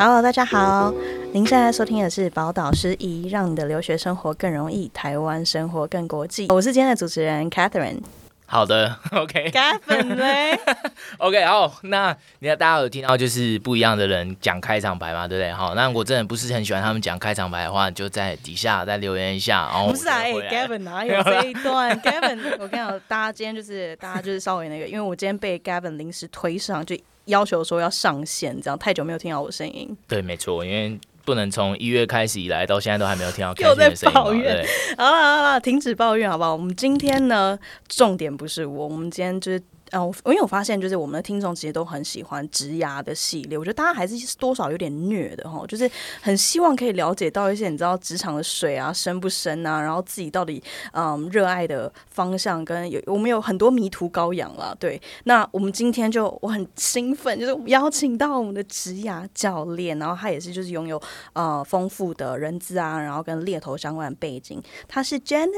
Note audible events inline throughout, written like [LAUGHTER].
Hello，大家好，您现在收听的是宝岛师仪，让你的留学生活更容易，台湾生活更国际。我是今天的主持人 Catherine。好的，[LAUGHS] OK，Gavin 嘞，[LAUGHS] OK，好，那你看大家有听到就是不一样的人讲开场白嘛，对不对？好，那我真的不是很喜欢他们讲开场白的话，就在底下再留言一下。然后不是啊，哎，Gavin 哪 [LAUGHS] 有这一段？Gavin，我跟你讲，大家今天就是大家就是稍微那个，因为我今天被 Gavin 临时推上，就要求说要上线，这样太久没有听到我声音。对，没错，因为。不能从一月开始以来到现在都还没有听到 [LAUGHS] 开心的声音。又在抱怨，好了好了，停止抱怨好不好？我们今天呢，重点不是我，我们今天就是。哦，因为我发现就是我们的听众其实都很喜欢职牙的系列，我觉得大家还是多少有点虐的哈，就是很希望可以了解到一些你知道职场的水啊深不深啊，然后自己到底嗯热爱的方向跟有我们有很多迷途羔羊了，对。那我们今天就我很兴奋，就是邀请到我们的职牙教练，然后他也是就是拥有呃丰富的人资啊，然后跟猎头相关的背景，他是 Janice，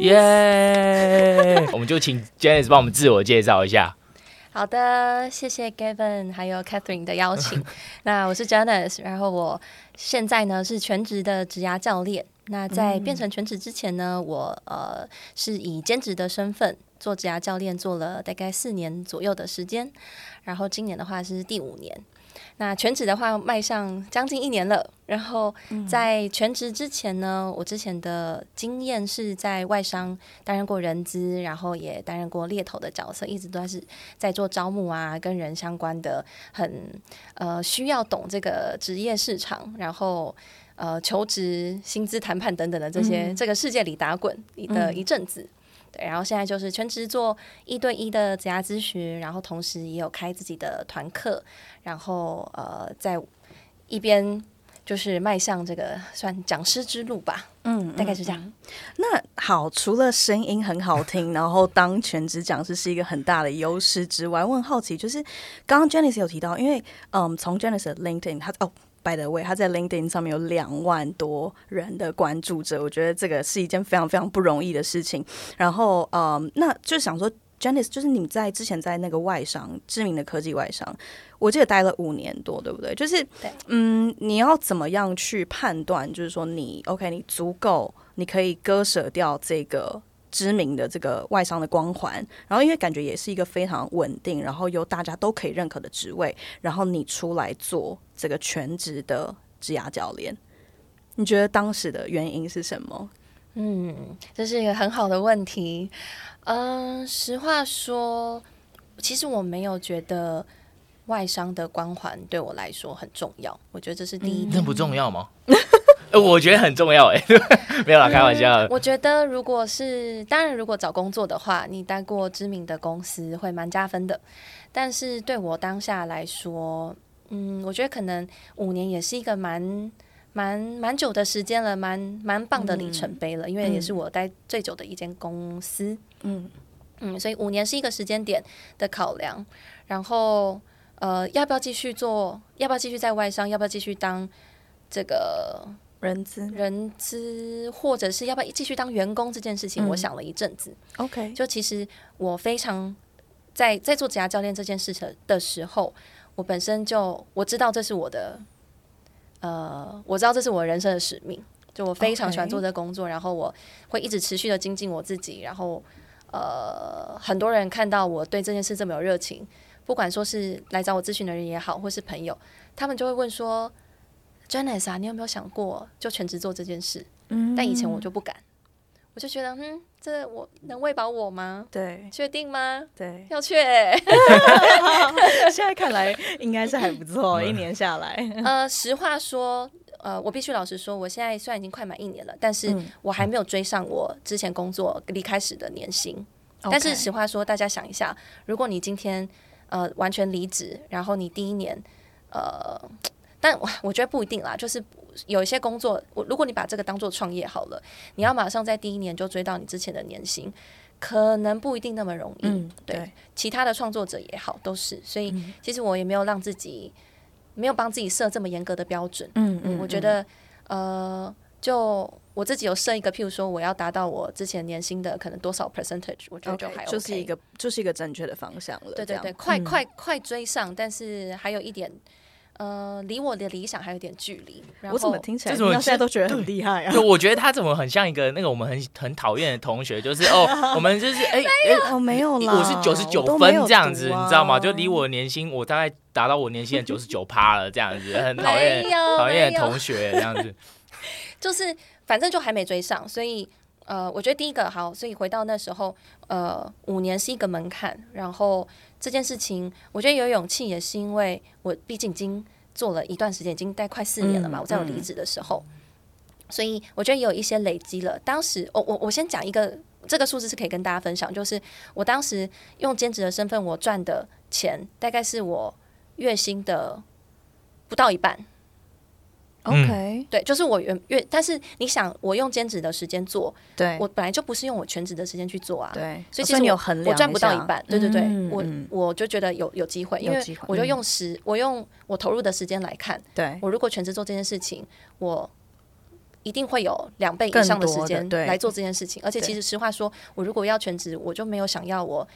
耶 [LAUGHS] 我们就请 Janice 帮我们自我介。介绍一下，好的，谢谢 Gavin 还有 Catherine 的邀请。[LAUGHS] 那我是 Janice，然后我现在呢是全职的职涯教练。那在变成全职之前呢，我呃是以兼职的身份做职涯教练，做了大概四年左右的时间。然后今年的话是第五年。那全职的话，卖上将近一年了。然后在全职之前呢，我之前的经验是在外商担任过人资，然后也担任过猎头的角色，一直都是在做招募啊，跟人相关的，很呃需要懂这个职业市场，然后呃求职、薪资谈判等等的这些、嗯、这个世界里打滚的一阵子。对，然后现在就是全职做一对一的职涯咨询，然后同时也有开自己的团课，然后呃，在一边就是迈向这个算讲师之路吧，嗯，大概是这样。那好，除了声音很好听，然后当全职讲师是一个很大的优势之外，我很好奇，就是刚刚 Janice 有提到，因为嗯，从 Janice 的 LinkedIn，他哦。By the way，他在 LinkedIn 上面有两万多人的关注者，我觉得这个是一件非常非常不容易的事情。然后，嗯，那就想说，Janice，就是你在之前在那个外商知名的科技外商，我记得待了五年多，对不对？就是，嗯，你要怎么样去判断？就是说你，你 OK，你足够，你可以割舍掉这个。知名的这个外商的光环，然后因为感觉也是一个非常稳定，然后由大家都可以认可的职位，然后你出来做这个全职的职涯教练，你觉得当时的原因是什么？嗯，这是一个很好的问题。嗯、呃，实话说，其实我没有觉得外商的光环对我来说很重要。我觉得这是第一点，那、嗯、不重要吗？[LAUGHS] 我觉得很重要哎，[LAUGHS] 没有啦，开玩笑、嗯。我觉得如果是当然，如果找工作的话，你待过知名的公司会蛮加分的。但是对我当下来说，嗯，我觉得可能五年也是一个蛮蛮蛮久的时间了，蛮蛮棒的里程碑了，嗯、因为也是我待最久的一间公司。嗯嗯，所以五年是一个时间点的考量。然后呃，要不要继续做？要不要继续在外商？要不要继续当这个？人资，人资，或者是要不要继续当员工这件事情，嗯、我想了一阵子。OK，就其实我非常在在做职涯教练这件事情的时候，我本身就我知道这是我的，呃，我知道这是我人生的使命。就我非常喜欢做这工作.然后我会一直持续的精进我自己。然后，呃，很多人看到我对这件事这么有热情，不管说是来找我咨询的人也好，或是朋友，他们就会问说。Janice 啊，你有没有想过就全职做这件事？嗯，但以前我就不敢，我就觉得，嗯，这我能喂饱我吗？对，确定吗？对，要去、欸。[LAUGHS] 现在看来应该是还不错，[LAUGHS] 一年下来。呃，实话说，呃，我必须老实说，我现在虽然已经快满一年了，但是我还没有追上我之前工作离开时的年薪。嗯、但是实话说，大家想一下，如果你今天呃完全离职，然后你第一年呃。但我我觉得不一定啦，就是有一些工作，我如果你把这个当做创业好了，你要马上在第一年就追到你之前的年薪，可能不一定那么容易。嗯，对，对其他的创作者也好，都是。所以其实我也没有让自己没有帮自己设这么严格的标准。嗯嗯，我觉得呃，就我自己有设一个，譬如说我要达到我之前年薪的可能多少 percentage，我觉得就还、OK, okay, 就是一个就是一个正确的方向了。对对对，快快快追上，但是还有一点。呃，离我的理想还有点距离。然后我怎么听起来，这怎么现在都觉得很厉害啊？对，我觉得他怎么很像一个那个我们很很讨厌的同学，就是哦，[LAUGHS] 我们就是哎哎我没有啦，我是九十九分这样子，啊、你知道吗？就离我的年薪，我大概达到我年薪的九十九趴了，这样子很讨厌讨厌的同学这样子。[LAUGHS] 就是反正就还没追上，所以呃，我觉得第一个好，所以回到那时候，呃，五年是一个门槛，然后这件事情，我觉得有勇气也是因为我毕竟已经。做了一段时间，已经待快四年了嘛。嗯、我在我离职的时候，嗯、所以我觉得也有一些累积了。当时，我我我先讲一个，这个数字是可以跟大家分享，就是我当时用兼职的身份，我赚的钱大概是我月薪的不到一半。OK，对，就是我原月，但是你想，我用兼职的时间做，对，我本来就不是用我全职的时间去做啊，对，所以其实你有衡量，我赚不到一半，对对对，嗯、我我就觉得有有机会，因为我就用时，嗯、我用我投入的时间来看，对，我如果全职做这件事情，我一定会有两倍以上的时间来做这件事情，而且其实实话说，我如果要全职，我就没有想要我。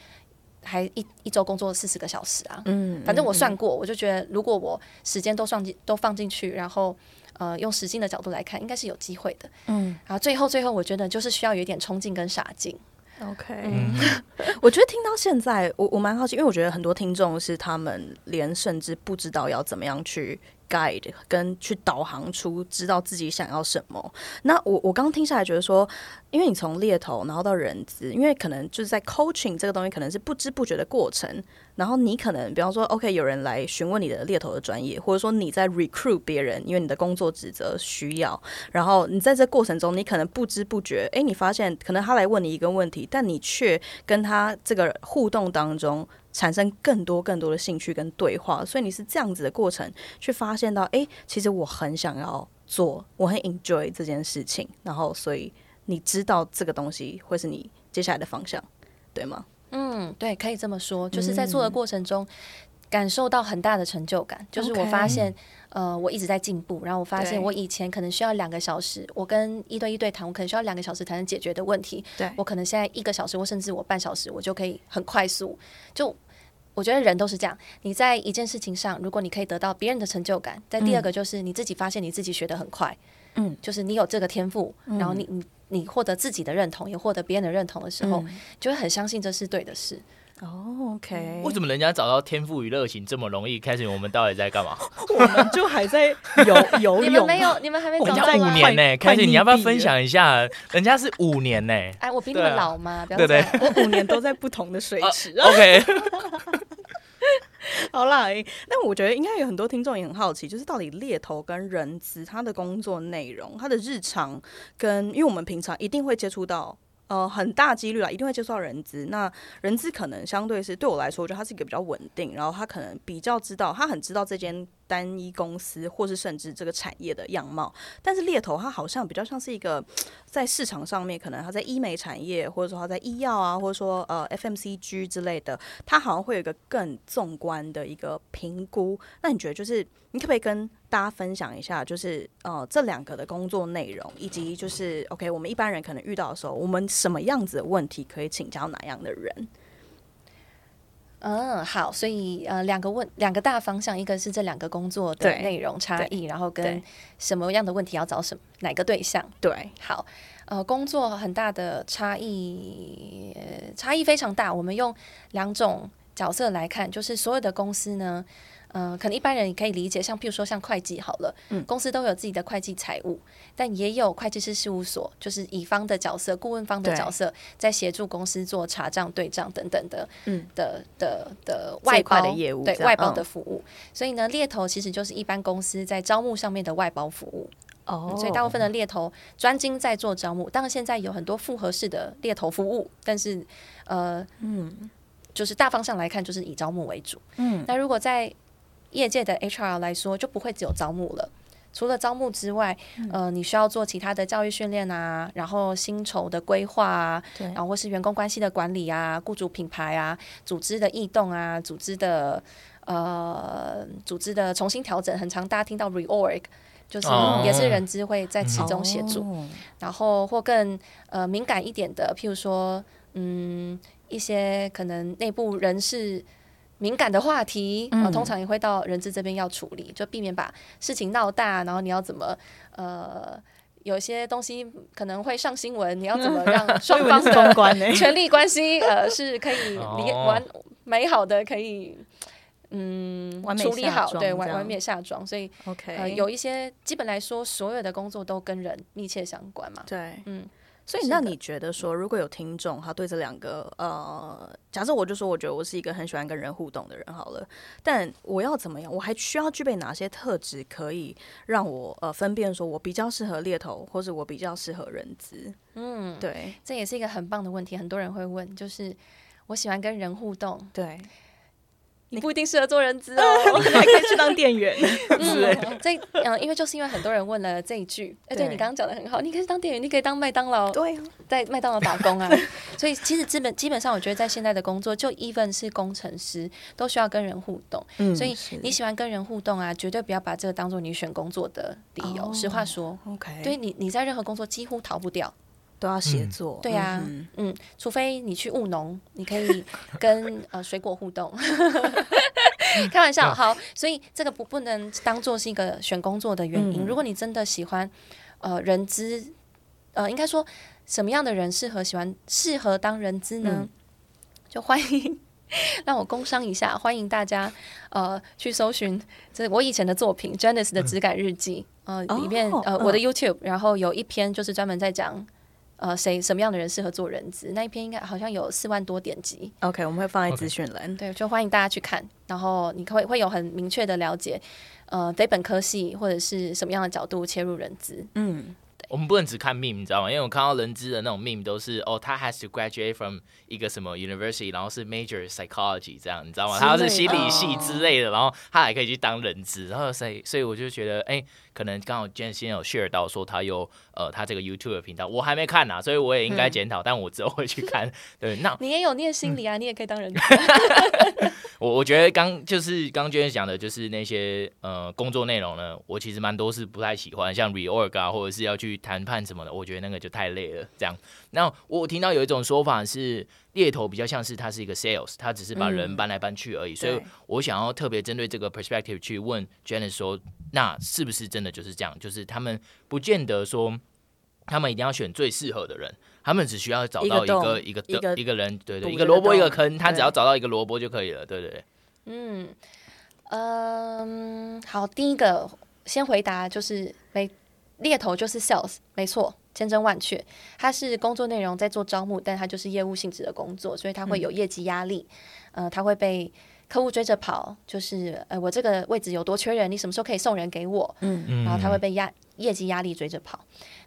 还一一周工作四十个小时啊，嗯，反正我算过，我就觉得如果我时间都算进都放进去，然后呃用实际的角度来看，应该是有机会的，嗯，然后最后最后我觉得就是需要有一点冲劲跟傻劲，OK，嗯，[LAUGHS] 我觉得听到现在，我我蛮好奇，因为我觉得很多听众是他们连甚至不知道要怎么样去。Guide 跟去导航出知道自己想要什么。那我我刚听下来觉得说，因为你从猎头然后到人资，因为可能就是在 coaching 这个东西可能是不知不觉的过程。然后你可能比方说，OK，有人来询问你的猎头的专业，或者说你在 recruit 别人，因为你的工作职责需要。然后你在这过程中，你可能不知不觉，哎，你发现可能他来问你一个问题，但你却跟他这个互动当中。产生更多更多的兴趣跟对话，所以你是这样子的过程去发现到，哎、欸，其实我很想要做，我很 enjoy 这件事情，然后所以你知道这个东西会是你接下来的方向，对吗？嗯，对，可以这么说，就是在做的过程中感受到很大的成就感，嗯、就是我发现.呃，我一直在进步，然后我发现我以前可能需要两个小时，我跟一对一对谈，我可能需要两个小时才能解决的问题，对。我可能现在一个小时或甚至我半小时，我就可以很快速就。我觉得人都是这样，你在一件事情上，如果你可以得到别人的成就感，在第二个就是你自己发现你自己学得很快，嗯，就是你有这个天赋，嗯、然后你你你获得自己的认同，也获得别人的认同的时候，嗯、就会很相信这是对的事。哦，OK。为什么人家找到天赋与热情这么容易？开始我们到底在干嘛？[LAUGHS] 我们就还在游游泳。你们没有，你们还没找到。人家五年呢，[LAUGHS] 开始你要不要分享一下？人家是五年呢。[LAUGHS] 哎，我比你们老吗？对对，我五年都在不同的水池。OK。好啦，那我觉得应该有很多听众也很好奇，就是到底猎头跟人资他的工作内容、他的日常，跟因为我们平常一定会接触到。呃，很大几率啊，一定会接触到人资。那人资可能相对是对我来说，我觉得他是一个比较稳定，然后他可能比较知道，他很知道这间单一公司，或是甚至这个产业的样貌。但是猎头他好像比较像是一个在市场上面，可能他在医美产业，或者说他在医药啊，或者说呃 FMCG 之类的，他好像会有一个更纵观的一个评估。那你觉得就是？你可不可以跟大家分享一下，就是呃这两个的工作内容，以及就是 OK，我们一般人可能遇到的时候，我们什么样子的问题可以请教哪样的人？嗯，好，所以呃两个问两个大方向，一个是这两个工作的内容差异，然后跟什么样的问题要找什么哪个对象？对，好，呃工作很大的差异，差异非常大。我们用两种角色来看，就是所有的公司呢。嗯、呃，可能一般人也可以理解，像譬如说像会计好了，嗯，公司都有自己的会计财务，但也有会计师事务所，就是乙方的角色、顾问方的角色，在协助公司做查账、对账等等的，嗯，的的的外包的业务，对外包的服务。嗯、所以呢，猎头其实就是一般公司在招募上面的外包服务。哦、嗯，所以大部分的猎头专精在做招募，当然现在有很多复合式的猎头服务，但是呃，嗯，就是大方向来看，就是以招募为主。嗯，那如果在业界的 HR 来说，就不会只有招募了。除了招募之外，嗯、呃，你需要做其他的教育训练啊，然后薪酬的规划啊，对然后或是员工关系的管理啊，雇主品牌啊，组织的异动啊，组织的呃，组织的重新调整，很常大家听到 reorg，就是也是人资会在其中协助。哦、然后或更呃敏感一点的，譬如说，嗯，一些可能内部人事。敏感的话题，嗯、通常也会到人质这边要处理，就避免把事情闹大。然后你要怎么呃，有些东西可能会上新闻，你要怎么 [LAUGHS] 让双方的权力关系呃是可以完美好的，可以嗯处理好，对完完美下装。所以 OK，呃，有一些基本来说，所有的工作都跟人密切相关嘛。对，嗯。所以，那你觉得说，如果有听众他对这两个呃，假设我就说，我觉得我是一个很喜欢跟人互动的人，好了，但我要怎么样？我还需要具备哪些特质，可以让我呃分辨说我比较适合猎头，或者我比较适合人资？嗯，对，这也是一个很棒的问题，很多人会问，就是我喜欢跟人互动，对。你不一定适合做人资哦，[LAUGHS] 你还可以去当店员。[LAUGHS] 嗯，这嗯，因为就是因为很多人问了这一句，哎，对你刚刚讲的很好，你可以当店员，你可以当麦当劳，对，在麦当劳打工啊。[LAUGHS] 所以其实基本基本上，我觉得在现在的工作，就 even 是工程师，都需要跟人互动。嗯，所以你喜欢跟人互动啊，绝对不要把这个当做你选工作的理由。实话说，OK，对你你在任何工作几乎逃不掉。都要协作，对呀，嗯，除非你去务农，你可以跟呃水果互动，[LAUGHS] 开玩笑，好，所以这个不不能当做是一个选工作的原因。如果你真的喜欢呃人资，呃，应该说什么样的人适合喜欢适合当人资呢？就欢迎让我工商一下，欢迎大家呃去搜寻这我以前的作品《Janice 的质感日记》呃里面呃我的 YouTube，然后有一篇就是专门在讲。呃，谁什么样的人适合做人资？那一篇应该好像有四万多点击。OK，我们会放在资讯栏。对，就欢迎大家去看，然后你会会有很明确的了解，呃，非本科系或者是什么样的角度切入人资。嗯。我们不能只看 meme，你知道吗？因为我看到人资的那种 meme 都是哦，他 has to graduate from 一个什么 university，然后是 major psychology 这样，你知道吗？他要是心理系之类的，然后他还可以去当人资，然后所以所以我就觉得，哎，可能刚好 Jen 先有 share 到说他有呃他这个 YouTube 的频道，我还没看呢、啊，所以我也应该检讨，嗯、但我之后会去看。[LAUGHS] 对，那你也有念心理啊，嗯、你也可以当人资。[LAUGHS] 我我觉得刚就是刚 Jen 讲的，就是那些呃工作内容呢，我其实蛮多是不太喜欢，像 reorg 啊，或者是要去。谈判什么的，我觉得那个就太累了。这样，那我听到有一种说法是，猎头比较像是他是一个 sales，他只是把人搬来搬去而已。嗯、所以我想要特别针对这个 perspective 去问 Janice 说，那是不是真的就是这样？就是他们不见得说，他们一定要选最适合的人，他们只需要找到一个一个一个一个人，对对，一个萝卜一个坑，他只要找到一个萝卜就可以了，对对对。嗯嗯，好，第一个先回答就是没。猎头就是 sales，没错，千真万确。他是工作内容在做招募，但他就是业务性质的工作，所以他会有业绩压力。嗯、呃，他会被客户追着跑，就是呃，我这个位置有多缺人，你什么时候可以送人给我？嗯，然后他会被压业绩压力追着跑。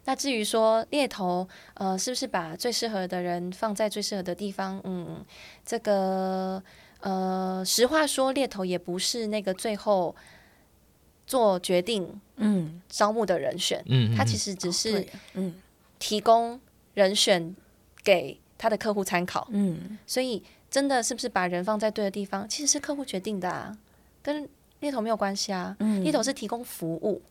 那至于说猎头，呃，是不是把最适合的人放在最适合的地方？嗯，这个呃，实话说，猎头也不是那个最后。做决定，嗯，招募的人选，嗯，他其实只是，嗯，提供人选给他的客户参考，嗯，所以真的是不是把人放在对的地方，其实是客户决定的啊，跟猎头没有关系啊，嗯，猎头是提供服务，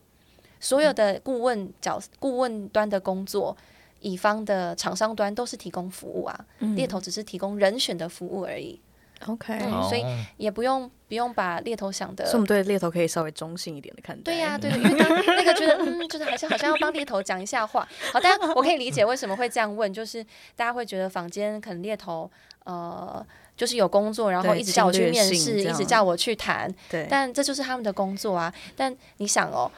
所有的顾问角、顾问端的工作，乙方的厂商端都是提供服务啊，猎头只是提供人选的服务而已。OK，所以也不用不用把猎头想的，所以我们对猎头可以稍微中性一点的看待。对呀、啊，对，[LAUGHS] 因为刚那个觉得，嗯，就是好像好像要帮猎头讲一下话。好，大家我可以理解为什么会这样问，就是大家会觉得房间可能猎头呃，就是有工作，然后一直叫我去面试，一直叫我去谈。对，但这就是他们的工作啊。但你想哦，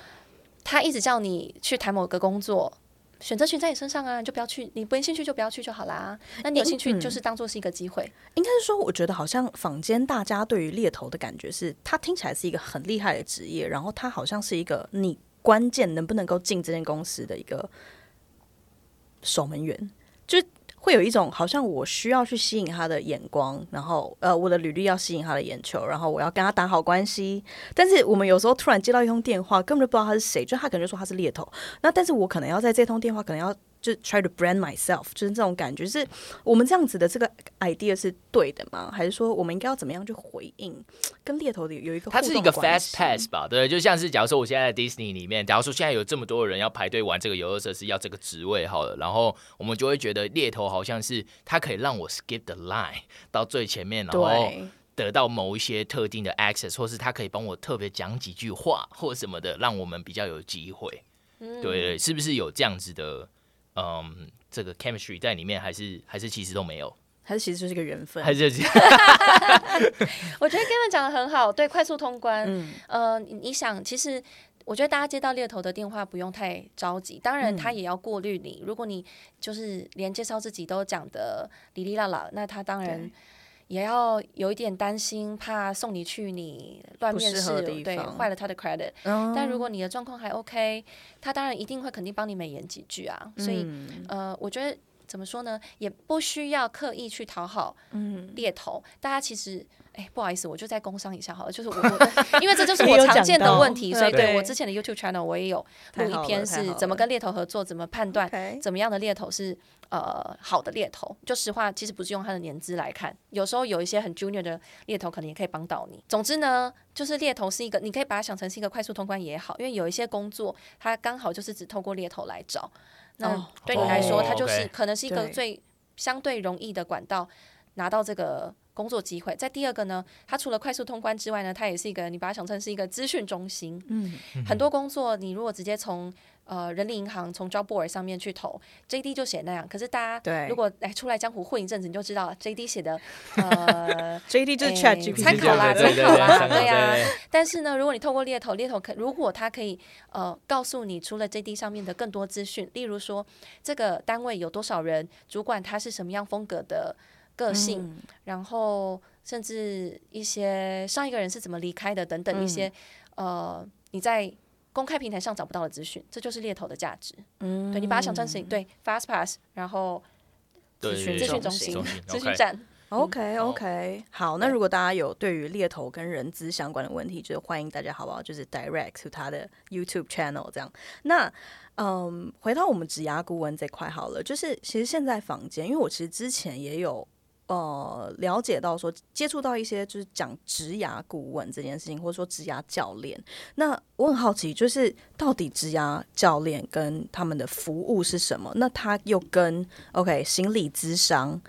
他一直叫你去谈某个工作。选择权在你身上啊，你就不要去，你不兴趣就不要去就好啦。那你有兴趣，就是当做是一个机会。应该是说，我觉得好像坊间大家对于猎头的感觉是，他听起来是一个很厉害的职业，然后他好像是一个你关键能不能够进这间公司的一个守门员，就。会有一种好像我需要去吸引他的眼光，然后呃，我的履历要吸引他的眼球，然后我要跟他打好关系。但是我们有时候突然接到一通电话，根本就不知道他是谁，就他可能就说他是猎头。那但是我可能要在这通电话可能要。就 try to brand myself，就是这种感觉，是我们这样子的这个 idea 是对的吗？还是说我们应该要怎么样去回应？跟猎头的有一个，它是一个 fast pass 吧？对，就像是假如说我现在在 Disney 里面，假如说现在有这么多人要排队玩这个游乐设施，要这个职位好了，然后我们就会觉得猎头好像是他可以让我 skip the line 到最前面，然后。得到某一些特定的 access，或是他可以帮我特别讲几句话或什么的，让我们比较有机会。嗯、对对，是不是有这样子的，嗯，这个 chemistry 在里面，还是还是其实都没有？还是其实就是一个缘分？还是？[LAUGHS] 我觉得 Gavin 讲的很好，对，快速通关。嗯，呃，你想，其实我觉得大家接到猎头的电话不用太着急，当然他也要过滤你。嗯、如果你就是连介绍自己都讲的哩哩啦啦，那他当然。也要有一点担心，怕送你去你乱面试，对，坏了他的 credit。嗯、但如果你的状况还 OK，他当然一定会肯定帮你美言几句啊。所以，嗯、呃，我觉得怎么说呢，也不需要刻意去讨好猎头。嗯、大家其实。哎，不好意思，我就再工商一下好了。就是我，我因为这就是 [LAUGHS] 我常见的问题，所以对我之前的 YouTube channel 我也有录一篇，是怎么跟猎头合作，怎么判断怎么样的猎头是呃好的猎头。就实话，其实不是用他的年资来看，有时候有一些很 junior 的猎头，可能也可以帮到你。总之呢，就是猎头是一个，你可以把它想成是一个快速通关也好，因为有一些工作，它刚好就是只透过猎头来找。那对你来说，它就是可能是一个最相对容易的管道，拿到这个。工作机会，在第二个呢，它除了快速通关之外呢，它也是一个，你把它想成是一个资讯中心。嗯，很多工作你如果直接从呃人力银行从 Job Board 上面去投，JD 就写那样。可是大家对如果来出来江湖混一阵子，你就知道 JD 写的呃 [LAUGHS] JD 就是 ChatGPT 参考啦，参考啦，对呀。[LAUGHS] 但是呢，如果你透过猎头，猎头可如果他可以呃告诉你除了 JD 上面的更多资讯，例如说这个单位有多少人，主管他是什么样风格的。个性，嗯、然后甚至一些上一个人是怎么离开的等等一些，嗯、呃，你在公开平台上找不到的资讯，这就是猎头的价值。嗯，对，你把它想成是对 FastPass，然后资讯资讯中心、咨询 [LAUGHS] 站。OK OK，好，那如果大家有对于猎头跟人资相关的问题，就是欢迎大家好不好？就是 Direct to 他的 YouTube channel 这样。那嗯，回到我们职涯顾问这块好了，就是其实现在房间，因为我其实之前也有。呃，了解到说接触到一些就是讲职涯顾问这件事情，或者说职涯教练。那我很好奇，就是到底职涯教练跟他们的服务是什么？那他又跟 OK 心理咨商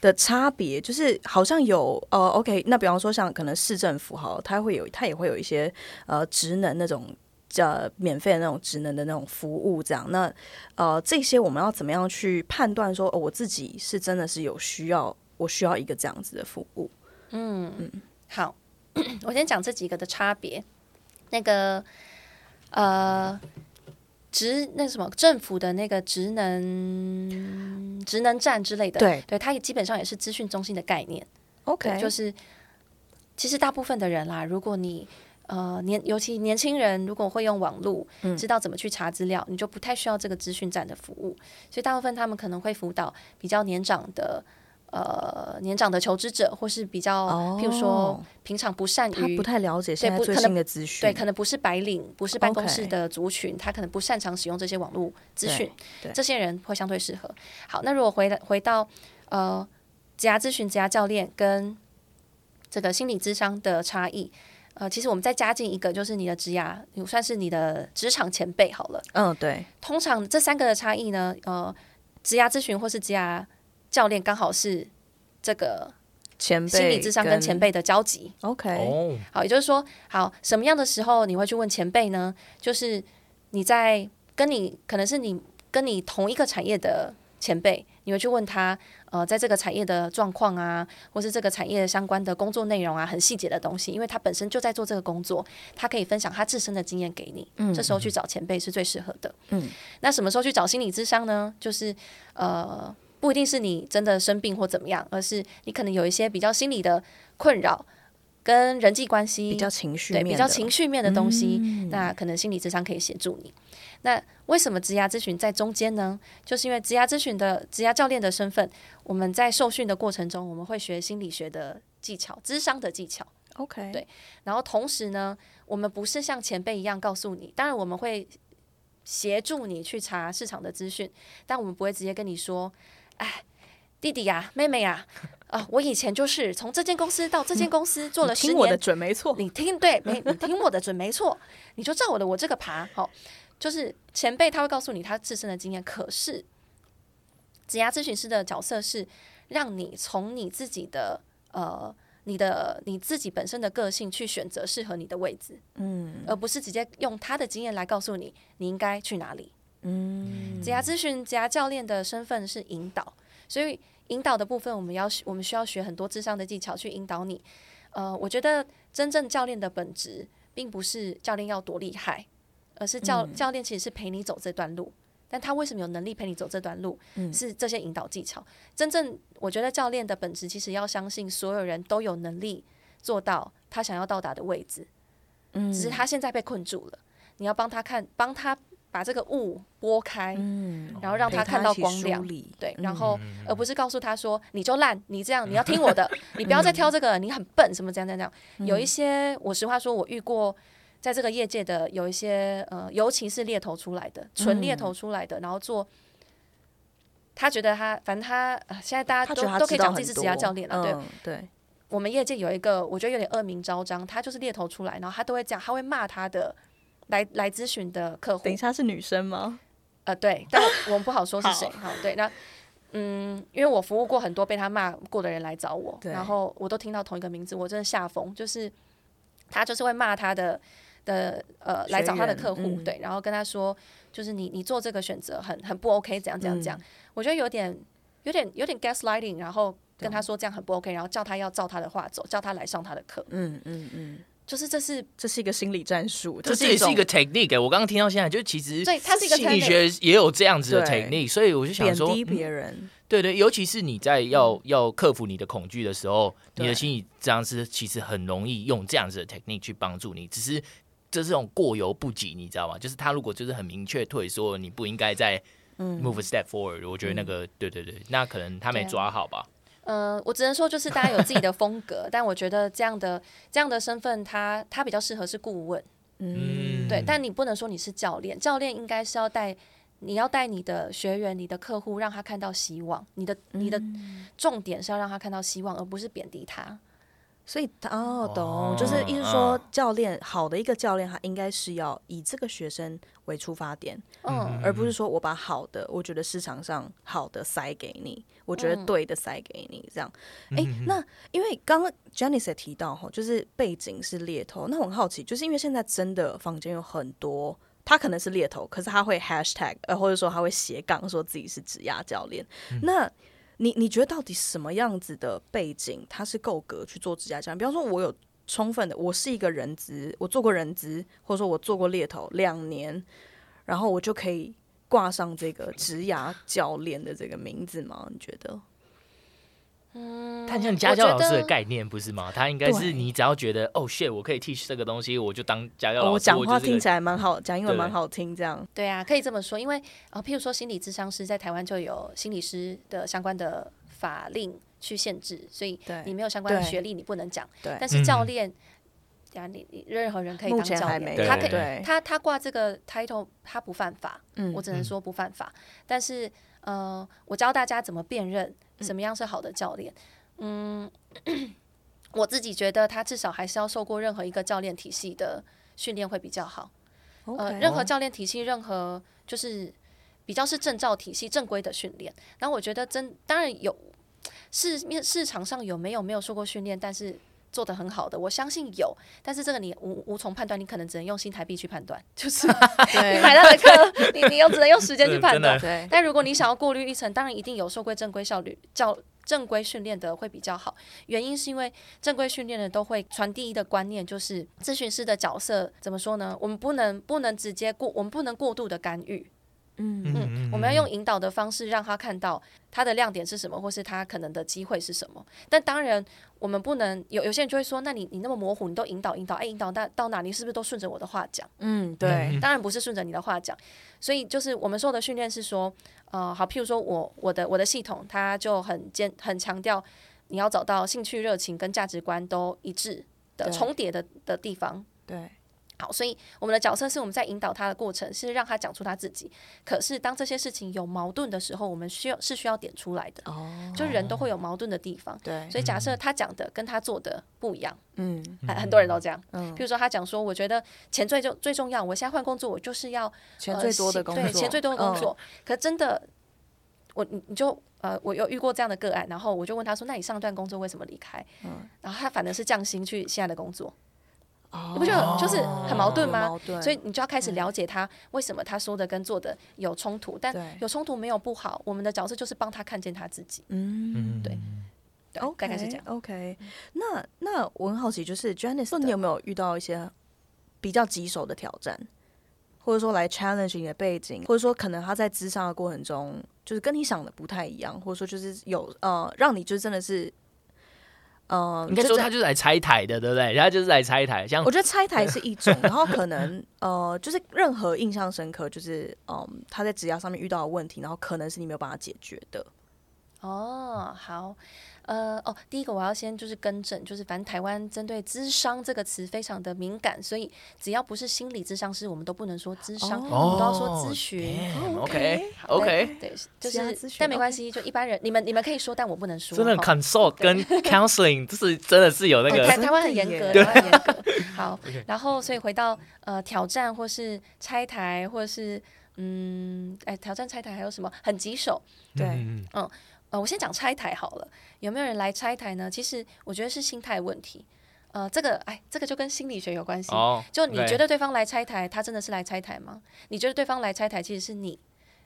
的差别，就是好像有呃 OK。那比方说像可能市政府哈，他会有他也会有一些呃职能那种叫免费的那种职能的那种服务这样。那呃这些我们要怎么样去判断说，哦，我自己是真的是有需要？我需要一个这样子的服务。嗯嗯，好，[CLEARS THROAT] 我先讲这几个的差别。那个呃，职那什么政府的那个职能职能站之类的，对对，它也基本上也是资讯中心的概念。OK，就是其实大部分的人啦，如果你呃年尤其年轻人，如果会用网络，嗯、知道怎么去查资料，你就不太需要这个资讯站的服务。所以大部分他们可能会辅导比较年长的。呃，年长的求职者，或是比较，哦、譬如说平常不善于，他不太了解现在最新的资讯，对，可能不是白领，不是办公室的族群他可能不擅长使用这些网络资讯，这些人会相对适合。好，那如果回来回到呃，职涯咨询、职涯教练跟这个心理智商的差异，呃，其实我们再加进一个，就是你的职涯，算是你的职场前辈好了。嗯，对。通常这三个的差异呢，呃，职涯咨询或是职涯教练刚好是这个前辈心理智商跟前辈的交集。OK，好，也就是说，好，什么样的时候你会去问前辈呢？就是你在跟你可能是你跟你同一个产业的前辈，你会去问他，呃，在这个产业的状况啊，或是这个产业相关的工作内容啊，很细节的东西，因为他本身就在做这个工作，他可以分享他自身的经验给你。嗯，这时候去找前辈是最适合的。嗯，那什么时候去找心理咨商呢？就是呃。不一定是你真的生病或怎么样，而是你可能有一些比较心理的困扰，跟人际关系比较情绪面对比较情绪面的东西，嗯、那可能心理智商可以协助你。那为什么职涯咨询在中间呢？就是因为职涯咨询的职涯教练的身份，我们在受训的过程中，我们会学心理学的技巧、智商的技巧。OK，对。然后同时呢，我们不是像前辈一样告诉你，当然我们会协助你去查市场的资讯，但我们不会直接跟你说。哎，弟弟呀、啊，妹妹呀、啊，[LAUGHS] 啊、呃，我以前就是从这间公司到这间公司做了十年，听我的准没错。你听对没？你听我的准没错。你就照我的我这个爬，好，就是前辈他会告诉你他自身的经验。可是，职涯咨询师的角色是让你从你自己的呃。你的你自己本身的个性去选择适合你的位置，嗯，而不是直接用他的经验来告诉你你应该去哪里。嗯，职涯咨询、职涯教练的身份是引导，所以引导的部分我们要我们需要学很多智商的技巧去引导你。呃，我觉得真正教练的本质并不是教练要多厉害，而是教、嗯、教练其实是陪你走这段路。但他为什么有能力陪你走这段路？嗯、是这些引导技巧。真正我觉得教练的本质其实要相信所有人都有能力做到他想要到达的位置，嗯，只是他现在被困住了。你要帮他看，帮他把这个雾拨开，嗯，然后让他看到光亮，对，然后而不是告诉他说你就烂，你这样你要听我的，你不要再挑这个，你很笨，什么这样这样这样。有一些我实话说，我遇过。在这个业界的有一些呃，尤其是猎头出来的，纯猎头出来的，嗯、然后做，他觉得他反正他现在大家都都可以讲自己是职涯教练了，嗯、对对。我们业界有一个，我觉得有点恶名昭彰，他就是猎头出来，然后他都会讲，他会骂他的来来咨询的客户。等一下是女生吗？呃，对，但我们不好说是谁。好，好，对，那嗯，因为我服务过很多被他骂过的人来找我，然后我都听到同一个名字，我真的吓疯，就是他就是会骂他的。的呃，来找他的客户，嗯、对，然后跟他说，就是你你做这个选择很很不 OK，怎样怎样怎样，嗯、我觉得有点有点有点 gaslighting，然后跟他说这样很不 OK，然后叫他要照他的话走，叫他来上他的课，嗯嗯嗯，就是这是这是一个心理战术，这是也是一个 technique，我刚刚听到现在就其实对，它是一个心理学也有这样子的 technique，所以我就想说贬低别人。嗯对对，尤其是你在要要克服你的恐惧的时候，你的心理这样子其实很容易用这样子的 technique 去帮助你，只是。这是这种过犹不及，你知道吗？就是他如果就是很明确退缩，你不应该再 move a step forward，嗯。我觉得那个，对对对，那可能他没抓好吧。嗯、呃，我只能说就是大家有自己的风格，[LAUGHS] 但我觉得这样的这样的身份他，他他比较适合是顾问。嗯，对，但你不能说你是教练，教练应该是要带你要带你的学员、你的客户，让他看到希望。你的你的重点是要让他看到希望，而不是贬低他。所以哦，懂，就是意思说，教练好的一个教练，他应该是要以这个学生为出发点，嗯，而不是说我把好的，我觉得市场上好的塞给你，我觉得对的塞给你，这样。哎，那因为刚刚 Janice 也提到哈，就是背景是猎头，那我很好奇，就是因为现在真的房间有很多，他可能是猎头，可是他会 hashtag，呃，或者说他会斜杠，说自己是职涯教练，那。你你觉得到底什么样子的背景，它是够格去做指甲匠？比方说，我有充分的，我是一个人资，我做过人资，或者说我做过猎头两年，然后我就可以挂上这个职涯教练的这个名字吗？你觉得？嗯，他像家教老师的概念不是吗？他应该是你只要觉得哦，shit，我可以 teach 这个东西，我就当家教老师。我讲话听起来蛮好，讲英文蛮好听，这样。对啊，可以这么说，因为啊，譬如说心理智商师在台湾就有心理师的相关的法令去限制，所以你没有相关的学历，你不能讲。对。但是教练，呀，你你任何人可以当教练，他可以，他他挂这个 title，他不犯法。嗯。我只能说不犯法，但是呃，我教大家怎么辨认。什么样是好的教练？嗯，[CLEARS THROAT] 我自己觉得他至少还是要受过任何一个教练体系的训练会比较好。呃，任何教练体系，任何就是比较是证照体系正规的训练。然后我觉得真当然有市面市场上有没有没有受过训练，但是。做得很好的，我相信有，但是这个你无无从判断，你可能只能用新台币去判断，[LAUGHS] 就是 [LAUGHS] 你买到的课，你你又只能用时间去 [LAUGHS] 判断。对，但如果你想要过滤一层，当然一定有受过正规效率教正规训练的会比较好。原因是因为正规训练的都会传递一个观念，就是咨询师的角色怎么说呢？我们不能不能直接过，我们不能过度的干预。嗯嗯，我们要用引导的方式让他看到他的亮点是什么，或是他可能的机会是什么。但当然，我们不能有有些人就会说，那你你那么模糊，你都引导引导，哎，引导到到哪里是不是都顺着我的话讲？嗯，对，当然不是顺着你的话讲。所以就是我们说的训练是说，呃，好，譬如说我我的我的系统，它就很坚很强调你要找到兴趣、热情跟价值观都一致的重叠的的地方。对。好，所以我们的角色是我们在引导他的过程，是让他讲出他自己。可是当这些事情有矛盾的时候，我们需要是需要点出来的。哦，就人都会有矛盾的地方。对，所以假设他讲的跟他做的不一样，嗯，很多人都这样。嗯，譬如说他讲说，我觉得钱最重最重要，我现在换工作，我就是要钱最多的工作，对，钱最多的工作。可真的我你你就呃，我有遇过这样的个案，然后我就问他说：“那你上段工作为什么离开？”嗯，然后他反而是降薪去现在的工作。你不觉得就是很矛盾吗？所以你就要开始了解他为什么他说的跟做的有冲突，但有冲突没有不好。我们的角色就是帮他看见他自己。嗯，对。OK，大概是这样。OK，那那我很好奇，就是 Janice，你有没有遇到一些比较棘手的挑战，或者说来 challenge 你的背景，或者说可能他在咨商的过程中，就是跟你想的不太一样，或者说就是有呃，让你就真的是。嗯，应该说他就是来拆台的，对不对？他就是来拆台，像我觉得拆台是一种，然后可能呃，就是任何印象深刻，就是嗯，他在职涯上面遇到的问题，然后可能是你没有办法解决的。哦，好。呃哦，第一个我要先就是更正，就是反正台湾针对咨商这个词非常的敏感，所以只要不是心理咨商师，我们都不能说咨商，我们都要说咨询。OK，OK，对，就是但没关系，就一般人，你们你们可以说，但我不能说。真的 consult 跟 counseling，就是真的是有那个台台湾很严格，台湾很严格。好，然后所以回到呃挑战或是拆台，或是嗯哎挑战拆台还有什么很棘手？对，嗯。呃，我先讲拆台好了。有没有人来拆台呢？其实我觉得是心态问题。呃，这个，哎，这个就跟心理学有关系。Oh, 就你觉得对方来拆台，他真的是来拆台吗？你觉得对方来拆台，其实是你，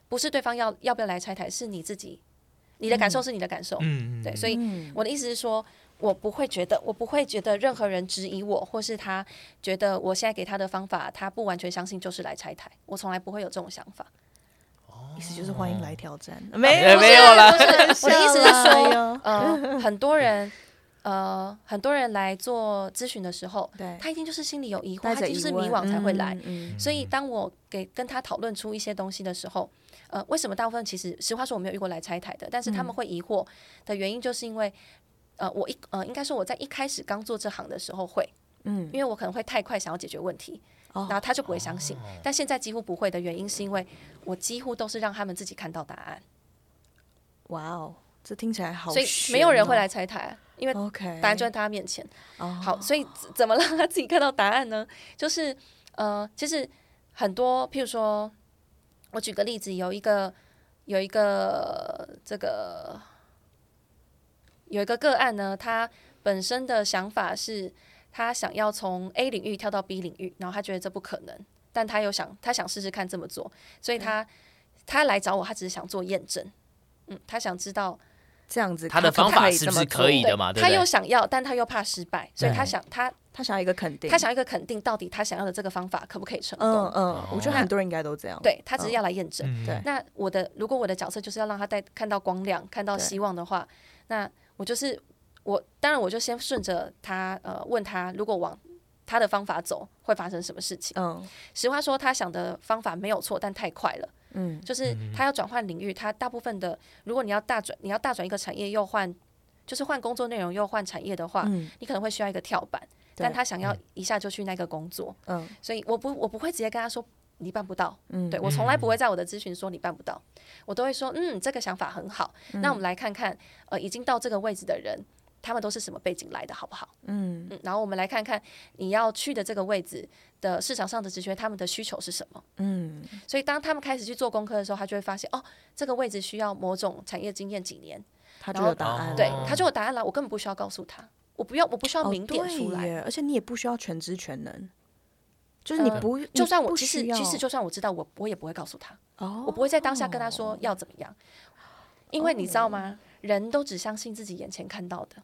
不是对方要要不要来拆台，是你自己，你的感受是你的感受。嗯，对。所以我的意思是说，我不会觉得，我不会觉得任何人质疑我，或是他觉得我现在给他的方法，他不完全相信，就是来拆台。我从来不会有这种想法。意思就是欢迎来挑战，没有没有 [LAUGHS] 了。我的意思是说，呃，很多人，呃，很多人来做咨询的时候，对，他一定就是心里有疑惑，他就是迷惘才会来。所以当我给跟他讨论出一些东西的时候，呃，为什么大部分其实实话说我没有遇过来拆台的，但是他们会疑惑的原因就是因为，呃，我一呃，应该说我在一开始刚做这行的时候会，嗯，因为我可能会太快想要解决问题。然后他就不会相信，但现在几乎不会的原因是因为我几乎都是让他们自己看到答案。哇哦，这听起来好，所以没有人会来拆台，因为答案就在他面前。好，所以怎么让他自己看到答案呢？就是呃，其实很多，譬如说，我举个例子，有一个有一个这个有一个个案呢，他本身的想法是。他想要从 A 领域跳到 B 领域，然后他觉得这不可能，但他又想，他想试试看这么做，所以他他来找我，他只是想做验证，嗯，他想知道这样子他的方法是不是可以的嘛？他又想要，但他又怕失败，所以他想他他想要一个肯定，他想要一个肯定，到底他想要的这个方法可不可以成功？嗯嗯，我觉得很多人应该都这样，对，他只是要来验证。对，那我的如果我的角色就是要让他带看到光亮，看到希望的话，那我就是。我当然，我就先顺着他，呃，问他如果往他的方法走，会发生什么事情？嗯，实话说，他想的方法没有错，但太快了。嗯，就是他要转换领域，他大部分的，如果你要大转，你要大转一个产业，又换，就是换工作内容又换产业的话，嗯，你可能会需要一个跳板。但他想要一下就去那个工作，嗯，所以我不，我不会直接跟他说你办不到。嗯，对，我从来不会在我的咨询说你办不到，我都会说，嗯，这个想法很好。那我们来看看，呃，已经到这个位置的人。他们都是什么背景来的，好不好？嗯。嗯，然后我们来看看你要去的这个位置的市场上的职缺，他们的需求是什么？嗯，所以当他们开始去做功课的时候，他就会发现哦，这个位置需要某种产业经验几年，他就有答案，对，他就有答案了。我根本不需要告诉他，我不要，我不需要明点出来，而且你也不需要全知全能，就是你不，就算我其实其实就算我知道，我我也不会告诉他，我不会在当下跟他说要怎么样，因为你知道吗？人都只相信自己眼前看到的。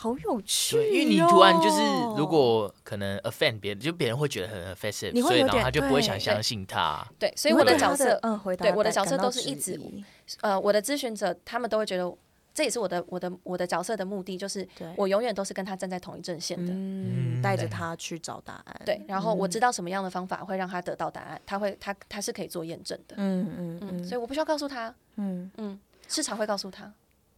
好有趣，因为你突然就是，如果可能 offend 别人，就别人会觉得很 offensive，所以然后他就不会想相信他。对，所以我的角色，嗯，回答，对，我的角色都是一直，呃，我的咨询者他们都会觉得，这也是我的我的我的角色的目的，就是我永远都是跟他站在同一阵线的，嗯，带着他去找答案。对，然后我知道什么样的方法会让他得到答案，他会他他是可以做验证的，嗯嗯嗯，所以我不需要告诉他，嗯。嗯，市场会告诉他。